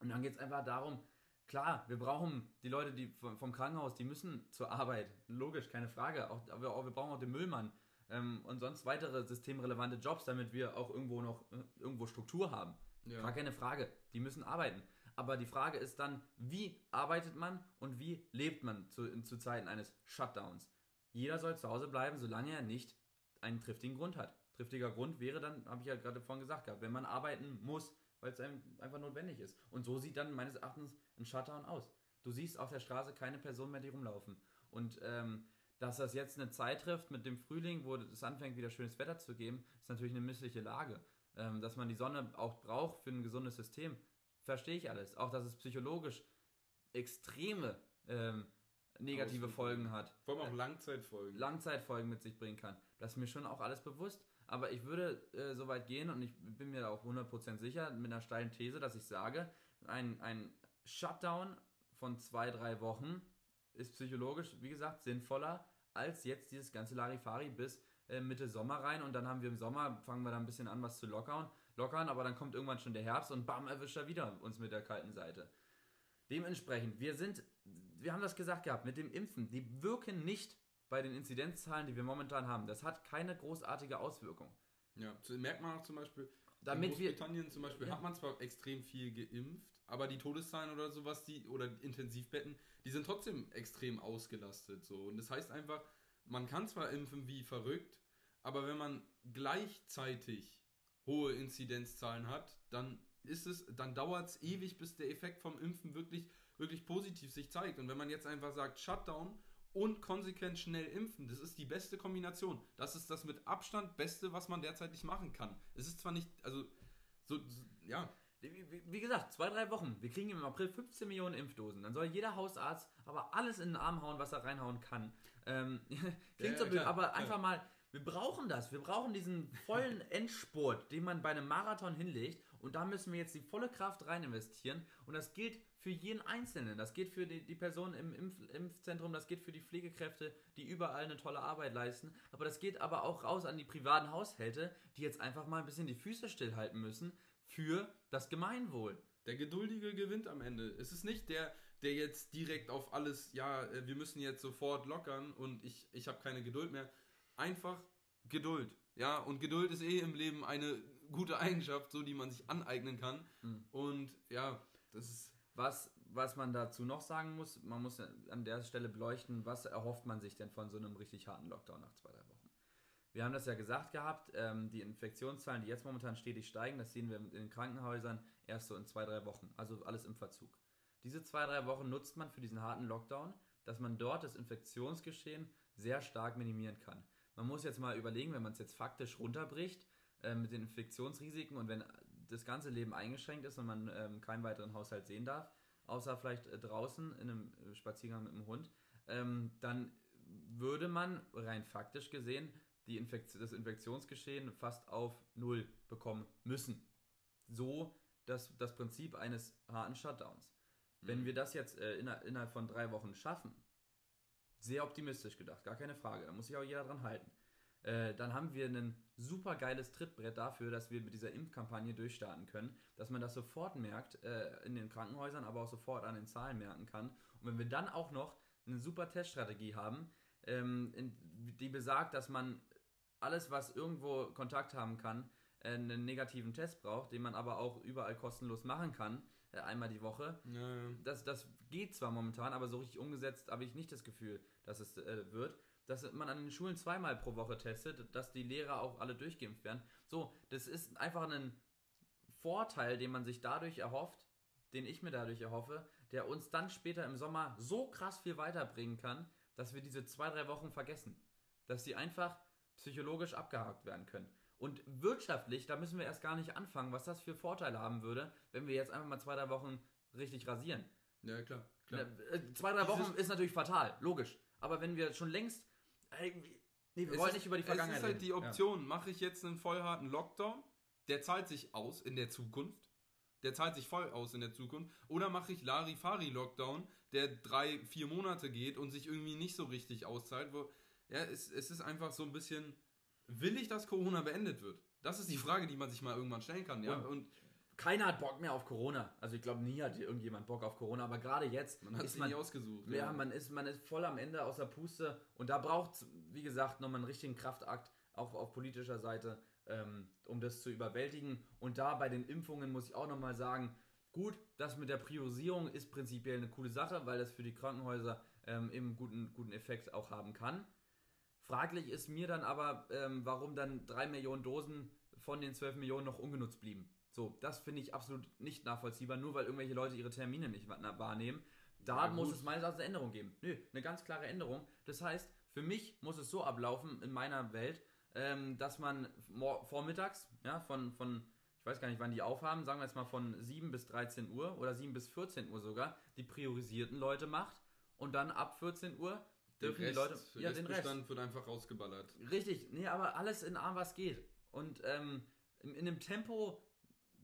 Und dann geht es einfach darum, klar, wir brauchen die Leute, die vom, Krankenhaus, die müssen zur Arbeit, logisch, keine Frage. Auch, aber auch, wir brauchen auch den Müllmann ähm, und sonst weitere systemrelevante Jobs, damit wir auch irgendwo noch äh, irgendwo Struktur haben. Ja. Gar keine Frage. Die müssen arbeiten. Aber die Frage ist dann, wie arbeitet man und wie lebt man zu, zu Zeiten eines Shutdowns? Jeder soll zu Hause bleiben, solange er nicht einen triftigen Grund hat. Triftiger Grund wäre dann, habe ich ja gerade vorhin gesagt wenn man arbeiten muss, weil es einem einfach notwendig ist. Und so sieht dann meines Erachtens ein Shutdown aus. Du siehst auf der Straße keine Person mehr, die rumlaufen. Und ähm, dass das jetzt eine Zeit trifft mit dem Frühling, wo es anfängt, wieder schönes Wetter zu geben, ist natürlich eine missliche Lage ähm, dass man die Sonne auch braucht für ein gesundes System, verstehe ich alles. Auch, dass es psychologisch extreme ähm, negative Auswirkungen. Folgen hat. Vor allem auch Langzeitfolgen. Langzeitfolgen mit sich bringen kann. Das ist mir schon auch alles bewusst. Aber ich würde äh, so weit gehen und ich bin mir da auch 100% sicher mit einer steilen These, dass ich sage, ein, ein Shutdown von zwei, drei Wochen ist psychologisch, wie gesagt, sinnvoller als jetzt dieses ganze Larifari bis äh, Mitte Sommer rein und dann haben wir im Sommer, fangen wir da ein bisschen an, was zu lockern, lockern, aber dann kommt irgendwann schon der Herbst und bam, erwischt er wieder uns mit der kalten Seite. Dementsprechend, wir sind, wir haben das gesagt gehabt, mit dem Impfen, die wirken nicht bei den Inzidenzzahlen, die wir momentan haben. Das hat keine großartige Auswirkung. Ja, merkt man auch zum Beispiel, Damit in Großbritannien wir, zum Beispiel ja. hat man zwar extrem viel geimpft, aber die Todeszahlen oder sowas, die, oder Intensivbetten, die sind trotzdem extrem ausgelastet. So. Und das heißt einfach, man kann zwar impfen wie verrückt, aber wenn man gleichzeitig hohe Inzidenzzahlen hat, dann ist es, dann dauert es ewig, bis der Effekt vom Impfen wirklich, wirklich positiv sich zeigt. Und wenn man jetzt einfach sagt, Shutdown und konsequent schnell impfen, das ist die beste Kombination. Das ist das mit Abstand Beste, was man derzeitig machen kann. Es ist zwar nicht, also, so, so ja. Wie, gesagt, zwei, drei Wochen. Wir kriegen im April 15 Millionen Impfdosen. Dann soll jeder Hausarzt aber alles in den Arm hauen, was er reinhauen kann. Ähm, klingt ja, so blöd, aber einfach mal wir brauchen das. Wir brauchen diesen vollen Endspurt, den man bei einem Marathon hinlegt. Und da müssen wir jetzt die volle Kraft rein investieren. Und das gilt für jeden Einzelnen. Das geht für die, die Person im Impf Impfzentrum, das geht für die Pflegekräfte, die überall eine tolle Arbeit leisten. Aber das geht aber auch raus an die privaten Haushalte, die jetzt einfach mal ein bisschen die Füße stillhalten müssen für das Gemeinwohl. Der Geduldige gewinnt am Ende. Es ist nicht der, der jetzt direkt auf alles, ja, äh, wir müssen jetzt sofort lockern und ich, ich habe keine Geduld mehr einfach Geduld. Ja, und Geduld ist eh im Leben eine gute Eigenschaft, so die man sich aneignen kann. Mhm. Und ja, das ist. Was, was man dazu noch sagen muss, man muss an der Stelle beleuchten, was erhofft man sich denn von so einem richtig harten Lockdown nach zwei, drei Wochen? Wir haben das ja gesagt gehabt, ähm, die Infektionszahlen, die jetzt momentan stetig steigen, das sehen wir in den Krankenhäusern erst so in zwei, drei Wochen. Also alles im Verzug. Diese zwei, drei Wochen nutzt man für diesen harten Lockdown, dass man dort das Infektionsgeschehen sehr stark minimieren kann man muss jetzt mal überlegen, wenn man es jetzt faktisch runterbricht äh, mit den Infektionsrisiken und wenn das ganze Leben eingeschränkt ist und man ähm, keinen weiteren Haushalt sehen darf, außer vielleicht äh, draußen in einem äh, Spaziergang mit dem Hund, ähm, dann würde man rein faktisch gesehen die Infekt das Infektionsgeschehen fast auf Null bekommen müssen. So das, das Prinzip eines harten Shutdowns. Mhm. Wenn wir das jetzt äh, innerhalb von drei Wochen schaffen, sehr optimistisch gedacht, gar keine Frage. Da muss sich auch jeder dran halten. Äh, dann haben wir ein super geiles Trittbrett dafür, dass wir mit dieser Impfkampagne durchstarten können, dass man das sofort merkt äh, in den Krankenhäusern, aber auch sofort an den Zahlen merken kann. Und wenn wir dann auch noch eine super Teststrategie haben, ähm, die besagt, dass man alles, was irgendwo Kontakt haben kann, äh, einen negativen Test braucht, den man aber auch überall kostenlos machen kann, äh, einmal die Woche. Ja, ja. Das, das geht zwar momentan, aber so richtig umgesetzt habe ich nicht das Gefühl, dass es äh, wird. Dass man an den Schulen zweimal pro Woche testet, dass die Lehrer auch alle durchgeimpft werden. So, das ist einfach ein Vorteil, den man sich dadurch erhofft, den ich mir dadurch erhoffe, der uns dann später im Sommer so krass viel weiterbringen kann, dass wir diese zwei, drei Wochen vergessen. Dass sie einfach psychologisch abgehakt werden können. Und wirtschaftlich, da müssen wir erst gar nicht anfangen, was das für Vorteile haben würde, wenn wir jetzt einfach mal zwei, drei Wochen richtig rasieren. ja, klar. klar. Äh, Zwei, drei Wochen ist natürlich fatal, logisch. Aber wenn wir schon längst. Ey, nee, wir Es wollen ist- nicht über die Vergangenheit Es ist halt die Option, mache ich jetzt einen vollharten Lockdown, der zahlt sich aus in der Zukunft, der zahlt sich voll aus in der Zukunft, oder mache ich Larifari-Lockdown, der drei, vier Monate geht und sich irgendwie nicht so richtig auszahlt, wo, ja, es, es ist einfach so ein bisschen, will ich, dass Corona beendet wird? Das ist die Frage, die man sich mal irgendwann stellen kann, ja, Und- und Keiner hat Bock mehr auf Corona. Also ich glaube, nie hat irgendjemand Bock auf Corona, aber gerade jetzt man hat man nicht ausgesucht. Ja, man ist, man ist voll am Ende aus der Puste und da braucht wie gesagt, nochmal einen richtigen Kraftakt, auch auf politischer Seite, ähm, um das zu überwältigen. Und da bei den Impfungen muss ich auch nochmal sagen, gut, das mit der Priorisierung ist prinzipiell eine coole Sache, weil das für die Krankenhäuser ähm, eben guten, guten Effekt auch haben kann. Fraglich ist mir dann aber, ähm, warum dann 3 Millionen Dosen von den 12 Millionen noch ungenutzt blieben. So, das finde ich absolut nicht nachvollziehbar, nur weil irgendwelche Leute ihre Termine nicht wa- wahrnehmen. Da Ja, muss es meines Erachtens eine Änderung geben. Nö, eine ganz klare Änderung. Das heißt, für mich muss es so ablaufen in meiner Welt, ähm, dass man vormittags, ja, von, von, ich weiß gar nicht, wann die aufhaben, sagen wir jetzt mal von 7 bis 13 Uhr oder 7 bis 14 Uhr sogar, die priorisierten Leute macht und dann ab 14 Uhr dürfen Rest, die Leute, ja, den Rest. Wird einfach rausgeballert. Richtig, nee, aber alles in A, was geht. Und ähm, in, in einem Tempo,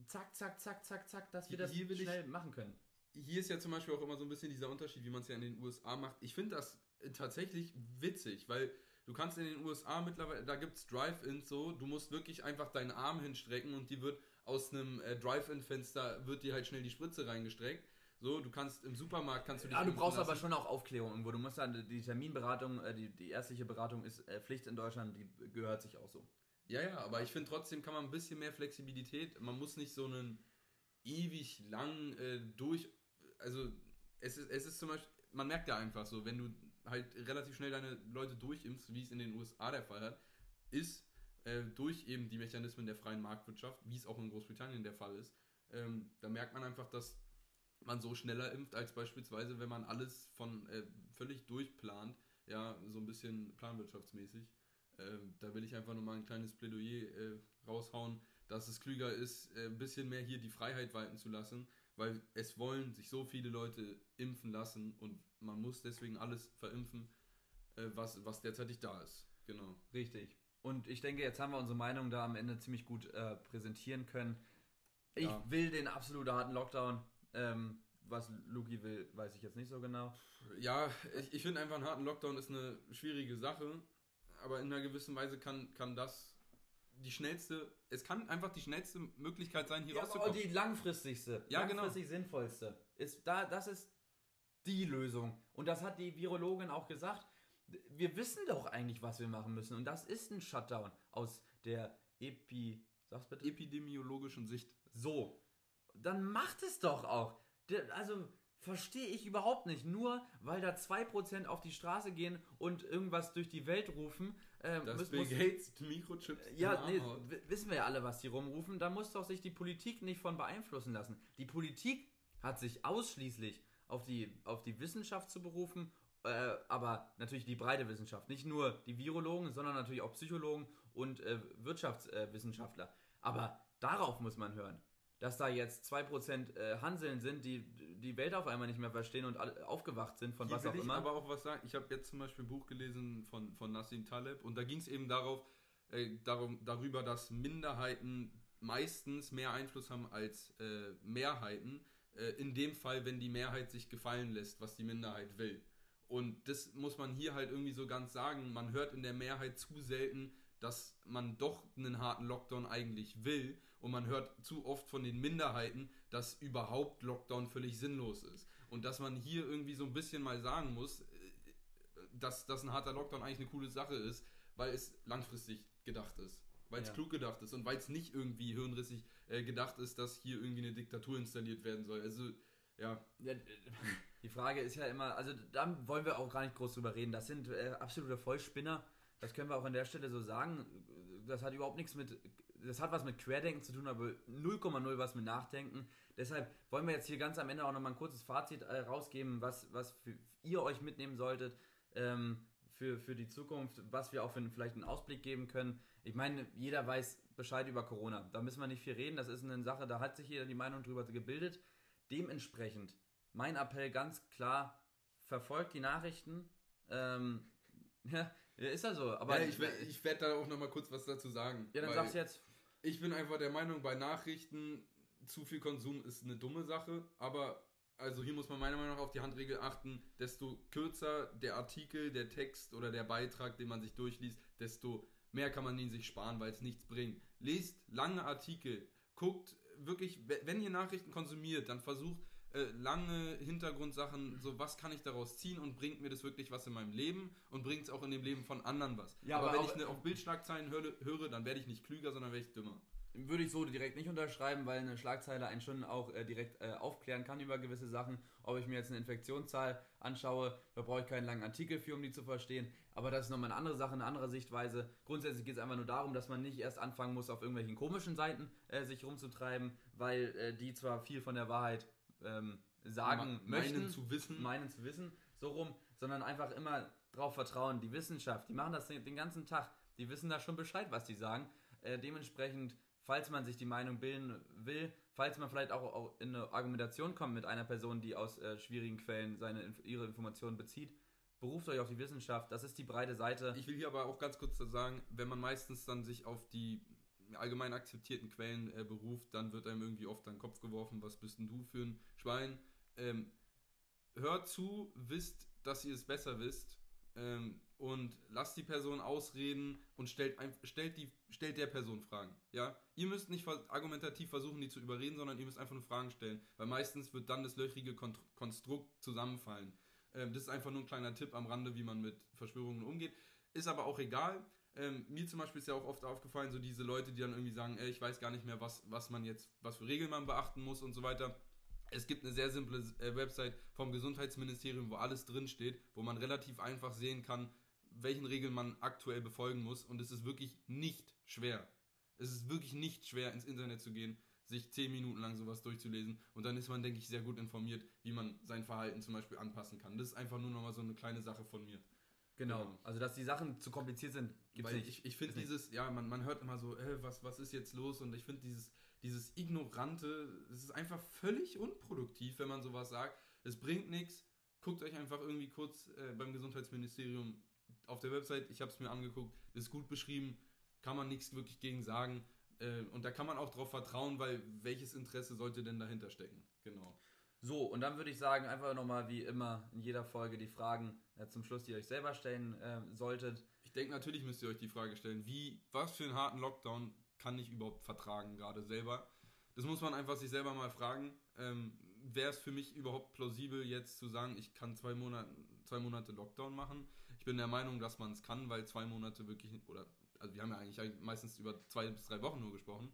zack, zack, zack, zack, zack, dass wir das will ich- schnell machen können. hier ist ja zum Beispiel auch immer so ein bisschen dieser Unterschied, wie man es ja in den USA macht. Ich finde das äh, tatsächlich witzig, weil du kannst in den USA mittlerweile, da gibt es Drive-Ins so, du musst wirklich einfach deinen Arm hinstrecken und die wird aus einem äh, Drive-In-Fenster, wird dir halt schnell die Spritze reingestreckt. So, du kannst im Supermarkt, kannst du dich Ja, du brauchst aber lassen. schon auch Aufklärung irgendwo. Du musst dann, die Terminberatung, äh, die, die ärztliche Beratung ist äh, Pflicht in Deutschland, die gehört sich auch so. Ja, ja, aber ich finde trotzdem kann man ein bisschen mehr Flexibilität, man muss nicht so einen ewig lang äh, durch, also es ist, es ist zum Beispiel, man merkt ja einfach so, wenn du halt relativ schnell deine Leute durchimpfst, wie es in den USA der Fall hat, ist äh, durch eben die Mechanismen der freien Marktwirtschaft, wie es auch in Großbritannien der Fall ist, ähm, da merkt man einfach, dass man so schneller impft, als beispielsweise, wenn man alles von äh, völlig durchplant, ja, so ein bisschen planwirtschaftsmäßig. Ähm, da will ich einfach nochmal ein kleines Plädoyer äh, raushauen, dass es klüger ist, äh, ein bisschen mehr hier die Freiheit walten zu lassen, weil es wollen sich so viele Leute impfen lassen und man muss deswegen alles verimpfen, äh, was, was derzeitig da ist. Genau. Richtig. Und ich denke, jetzt haben wir unsere Meinung da am Ende ziemlich gut äh, präsentieren können. Ich Ja. will den absolut harten Lockdown. Ähm, was Luki will, weiß ich jetzt nicht so genau. Ja, ich, ich finde einfach, einen harten Lockdown ist eine schwierige Sache, aber in einer gewissen Weise kann, kann das die schnellste, es kann einfach die schnellste Möglichkeit sein, hier Ja, rauszukommen. die langfristigste, Ja, genau. langfristig sinnvollste ist da, das ist die Lösung. Und das hat die Virologin auch gesagt. Wir wissen doch eigentlich, was wir machen müssen. Und das ist ein Shutdown aus der Epi. Sag's bitte. epidemiologischen Sicht. So. Dann macht es doch auch. Also verstehe ich überhaupt nicht. Nur weil da 2% auf die Straße gehen und irgendwas durch die Welt rufen. Äh, Dass muss- Bill Gates Mikrochips ja, nee, wissen wir ja alle, was die rumrufen. Da muss doch sich die Politik nicht von beeinflussen lassen. Die Politik hat sich ausschließlich auf die, auf die Wissenschaft zu berufen, äh, aber natürlich die breite Wissenschaft. Nicht nur die Virologen, sondern natürlich auch Psychologen und äh, Wirtschaftswissenschaftler. aber darauf muss man hören. Dass da jetzt 2% äh, Hanseln sind, die die Welt auf einmal nicht mehr verstehen und aufgewacht sind von Hier was auch ich immer. aber auch was sagen. Ich habe jetzt zum Beispiel ein Buch gelesen von, von Nassim Taleb und da ging es eben darauf, äh, darum, darüber, dass Minderheiten meistens mehr Einfluss haben als äh, Mehrheiten. Äh, in dem Fall, wenn die Mehrheit sich gefallen lässt, was die Minderheit will. Und das muss man hier halt irgendwie so ganz sagen. Man hört in der Mehrheit zu selten, dass man doch einen harten Lockdown eigentlich will. Und man hört zu oft von den Minderheiten, dass überhaupt Lockdown völlig sinnlos ist. Und dass man hier irgendwie so ein bisschen mal sagen muss, äh, dass, dass ein harter Lockdown eigentlich eine coole Sache ist, weil es langfristig gedacht ist. Weil es Ja. klug gedacht ist und weil es nicht irgendwie hirnrissig äh, gedacht ist, dass hier irgendwie eine Diktatur installiert werden soll. Also, ja, Ja, Die Frage ist ja immer, also da wollen wir auch gar nicht groß drüber reden. Das sind äh, absolute Vollspinner. Das können wir auch an der Stelle so sagen. Das hat überhaupt nichts mit, das hat was mit Querdenken zu tun, aber 0,0 was mit Nachdenken. Deshalb wollen wir jetzt hier ganz am Ende auch nochmal ein kurzes Fazit äh, rausgeben, was, was für, ihr euch mitnehmen solltet ähm, für, für die Zukunft, was wir auch für vielleicht einen Ausblick geben können. Ich meine, jeder weiß Bescheid über Corona. Da müssen wir nicht viel reden. Das ist eine Sache, da hat sich jeder die Meinung drüber gebildet. Dementsprechend mein Appell ganz klar, verfolgt die Nachrichten. Ähm, ja, ist ja so. Aber ja ich, ich werde da auch nochmal kurz was dazu sagen. ja, dann sag's jetzt. Ich bin einfach der Meinung, bei Nachrichten zu viel Konsum ist eine dumme Sache, aber also hier muss man meiner Meinung nach auf die Handregel achten, desto kürzer der Artikel, der Text oder der Beitrag, den man sich durchliest, desto mehr kann man ihn sich sparen, weil es nichts bringt. Lest lange Artikel, guckt wirklich, we- wenn ihr Nachrichten konsumiert, dann versucht äh, lange Hintergrundsachen, so was kann ich daraus ziehen und bringt mir das wirklich was in meinem Leben und bringt es auch in dem Leben von anderen was. Ja, aber, aber wenn ich ne, auf Bildschlagzeilen höre, höre, dann werde ich nicht klüger, sondern werde ich dümmer. Würde ich so direkt nicht unterschreiben, weil eine Schlagzeile einen schon auch äh, direkt äh, aufklären kann über gewisse Sachen. Ob ich mir jetzt eine Infektionszahl anschaue, da brauche ich keinen langen Artikel für, um die zu verstehen. Aber das ist nochmal eine andere Sache, eine andere Sichtweise. Grundsätzlich geht es einfach nur darum, dass man nicht erst anfangen muss, auf irgendwelchen komischen Seiten äh, sich rumzutreiben, weil äh, die zwar viel von der Wahrheit ähm, sagen Ma- möchten, meinen zu wissen. meinen zu wissen, so rum, sondern einfach immer drauf vertrauen. Die Wissenschaft, die machen das den, ganzen Tag. Die wissen da schon Bescheid, was die sagen. Äh, dementsprechend, falls man sich die Meinung bilden will, falls man vielleicht auch, auch in eine Argumentation kommt mit einer Person, die aus äh, schwierigen Quellen seine, ihre Informationen bezieht, beruft euch auf die Wissenschaft. Das ist die breite Seite. Ich will hier aber auch ganz kurz sagen, wenn man meistens dann sich auf die allgemein akzeptierten Quellen äh, beruft, dann wird einem irgendwie oft an den Kopf geworfen, was bist denn du für ein Schwein? Ähm, hört zu, wisst, dass ihr es besser wisst ähm, und lasst die Person ausreden und stellt, ein, stellt, die, stellt der Person Fragen. Ja? Ihr müsst nicht argumentativ versuchen, die zu überreden, sondern ihr müsst einfach nur Fragen stellen, weil meistens wird dann das löchrige Kont Konstrukt zusammenfallen. Ähm, das ist einfach nur ein kleiner Tipp am Rande, wie man mit Verschwörungen umgeht. Ist aber auch egal. Ähm, mir zum Beispiel ist ja auch oft aufgefallen, so diese Leute, die dann irgendwie sagen, ey, ich weiß gar nicht mehr, was, was man jetzt, was für Regeln man beachten muss und so weiter. Es gibt eine sehr simple äh, Website vom Gesundheitsministerium, wo alles drin steht, wo man relativ einfach sehen kann, welchen Regeln man aktuell befolgen muss. Und es ist wirklich nicht schwer. Es ist wirklich nicht schwer, ins Internet zu gehen, sich zehn Minuten lang sowas durchzulesen. Und dann ist man, denke ich, sehr gut informiert, wie man sein Verhalten zum Beispiel anpassen kann. Das ist einfach nur nochmal so eine kleine Sache von mir. Genau. genau. Also, dass die Sachen zu kompliziert sind, gibt's Weil nicht. ich, ich finde dieses, ja, man, man hört immer so, äh, was, was ist jetzt los? Und ich finde dieses, dieses Ignorante, es ist einfach völlig unproduktiv, wenn man sowas sagt. Es bringt nichts. Guckt euch einfach irgendwie kurz äh, beim Gesundheitsministerium auf der Website, ich habe es mir angeguckt, ist gut beschrieben, kann man nichts wirklich gegen sagen. Äh, und da kann man auch drauf vertrauen, weil welches Interesse sollte denn dahinter stecken? Genau. So, und dann würde ich sagen, einfach nochmal wie immer in jeder Folge die Fragen äh, zum Schluss, die ihr euch selber stellen äh, solltet. Ich denke, natürlich müsst ihr euch die Frage stellen, wie, was für einen harten Lockdown kann ich überhaupt vertragen, gerade selber? Das muss man einfach sich selber mal fragen. Ähm, Wäre es für mich überhaupt plausibel, jetzt zu sagen, ich kann zwei Monate, zwei Monate Lockdown machen? Ich bin der Meinung, dass man es kann, weil zwei Monate wirklich, oder, also wir haben ja eigentlich meistens über zwei bis drei Wochen nur gesprochen.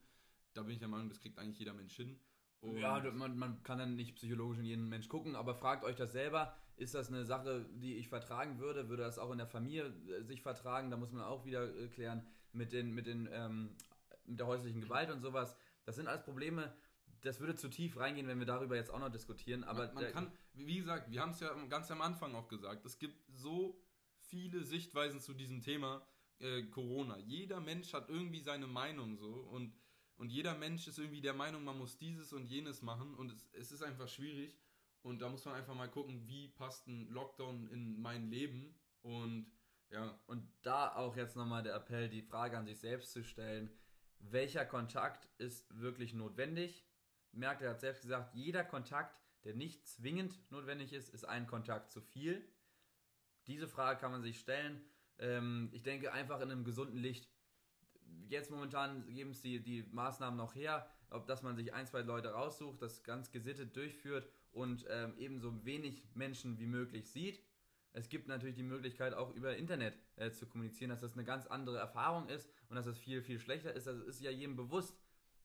Da bin ich der Meinung, das kriegt eigentlich jeder Mensch hin. Und Ja, man, man kann dann nicht psychologisch in jeden Mensch gucken, aber fragt euch das selber. Ist das eine Sache, die ich vertragen würde? Würde das auch in der Familie äh, sich vertragen? Da muss man auch wieder äh, klären mit, den, mit, den, ähm, mit der häuslichen Gewalt und sowas. Das sind alles Probleme. Das würde zu tief reingehen, wenn wir darüber jetzt auch noch diskutieren. Aber man, man kann, wie gesagt, wir haben es ja ganz am Anfang auch gesagt, es gibt so viele Sichtweisen zu diesem Thema äh, Corona. Jeder Mensch hat irgendwie seine Meinung so und, und jeder Mensch ist irgendwie der Meinung, man muss dieses und jenes machen und es, es ist einfach schwierig und da muss man einfach mal gucken, wie passt ein Lockdown in mein Leben und ja, Und da auch jetzt nochmal der Appell, die Frage an sich selbst zu stellen, welcher Kontakt ist wirklich notwendig? Merkel hat selbst gesagt, jeder Kontakt, der nicht zwingend notwendig ist, ist ein Kontakt zu viel. Diese Frage kann man sich stellen. Ähm, ich denke einfach in einem gesunden Licht. Jetzt momentan geben es die, die Maßnahmen noch her, ob dass man sich ein, zwei Leute raussucht, das ganz gesittet durchführt und ähm, eben so wenig Menschen wie möglich sieht. es gibt natürlich die Möglichkeit, auch über Internet äh, zu kommunizieren, dass das eine ganz andere Erfahrung ist und dass das viel, viel schlechter ist. Das ist ja jedem bewusst.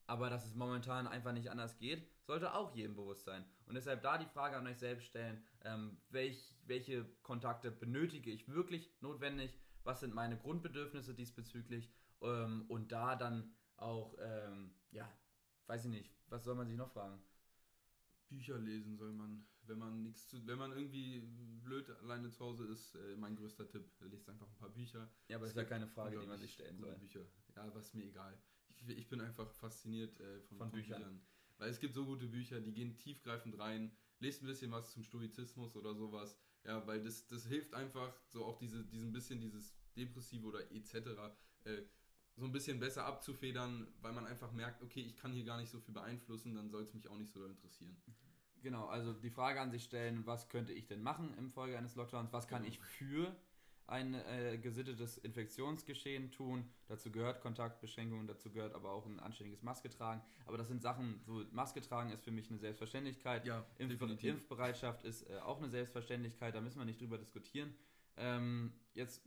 Aber dass es momentan einfach nicht anders geht, sollte auch jedem bewusst sein. Und deshalb da die Frage an euch selbst stellen, ähm, welch, welche Kontakte benötige ich wirklich notwendig? Was sind meine Grundbedürfnisse diesbezüglich? Ähm, und da dann auch, ähm, ja, weiß ich nicht, was soll man sich noch fragen? Bücher lesen soll man, wenn man nichts zu, wenn man irgendwie blöd alleine zu Hause ist, äh, mein größter Tipp, lest einfach ein paar Bücher. Ja, aber das ist ja keine Frage, die man sich stellen soll. Bücher. Ja, was mir egal. Ich, ich bin einfach fasziniert äh, von, von, Büchern. Büchern. Weil es gibt so gute Bücher, die gehen tiefgreifend rein. Lest ein bisschen was zum Stoizismus oder sowas. Ja, weil das, das hilft einfach, so auch diese, diesen bisschen dieses Depressive oder etc. Äh, so ein bisschen besser abzufedern, weil man einfach merkt, okay, ich kann hier gar nicht so viel beeinflussen, dann soll es mich auch nicht so interessieren. Genau, also die Frage an sich stellen, was könnte ich denn machen im Folge eines Lockdowns? Was kann genau. ich für ein äh, gesittetes Infektionsgeschehen tun. Dazu gehört Kontaktbeschränkungen, dazu gehört aber auch ein anständiges Maske tragen. Aber das sind Sachen, so Maske tragen ist für mich eine Selbstverständlichkeit. Ja, Impf Impfbereitschaft ist äh, auch eine Selbstverständlichkeit, da müssen wir nicht drüber diskutieren. Ähm, jetzt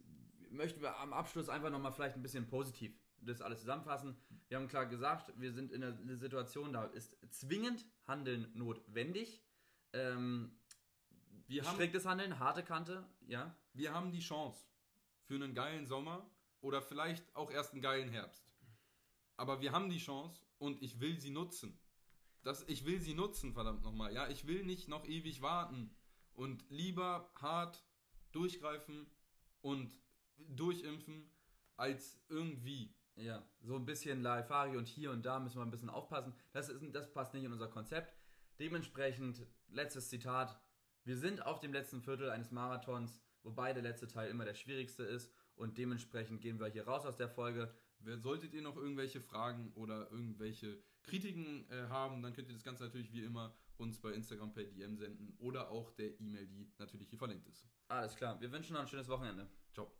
möchten wir am Abschluss einfach nochmal vielleicht ein bisschen positiv das alles zusammenfassen. Wir haben klar gesagt, wir sind in einer Situation, da ist zwingend Handeln notwendig. Ähm, wir haben, striktes Handeln, harte Kante, ja. Wir haben die Chance für einen geilen Sommer oder vielleicht auch erst einen geilen Herbst. Aber wir haben die Chance und ich will sie nutzen. Das, ich will sie nutzen, verdammt nochmal. Ja, ich will nicht noch ewig warten und lieber hart durchgreifen und durchimpfen als irgendwie. Ja, so ein bisschen Larifari und hier und da müssen wir ein bisschen aufpassen. Das, ist, das passt nicht in unser Konzept. Dementsprechend, letztes Zitat, wir sind auf dem letzten Viertel eines Marathons, wobei der letzte Teil immer der schwierigste ist und dementsprechend gehen wir hier raus aus der Folge. Solltet ihr noch irgendwelche Fragen oder irgendwelche Kritiken äh, haben, dann könnt ihr das Ganze natürlich wie immer uns bei Instagram per DM senden oder auch der E-Mail, die natürlich hier verlinkt ist. Alles klar, wir wünschen noch ein schönes Wochenende. Ciao.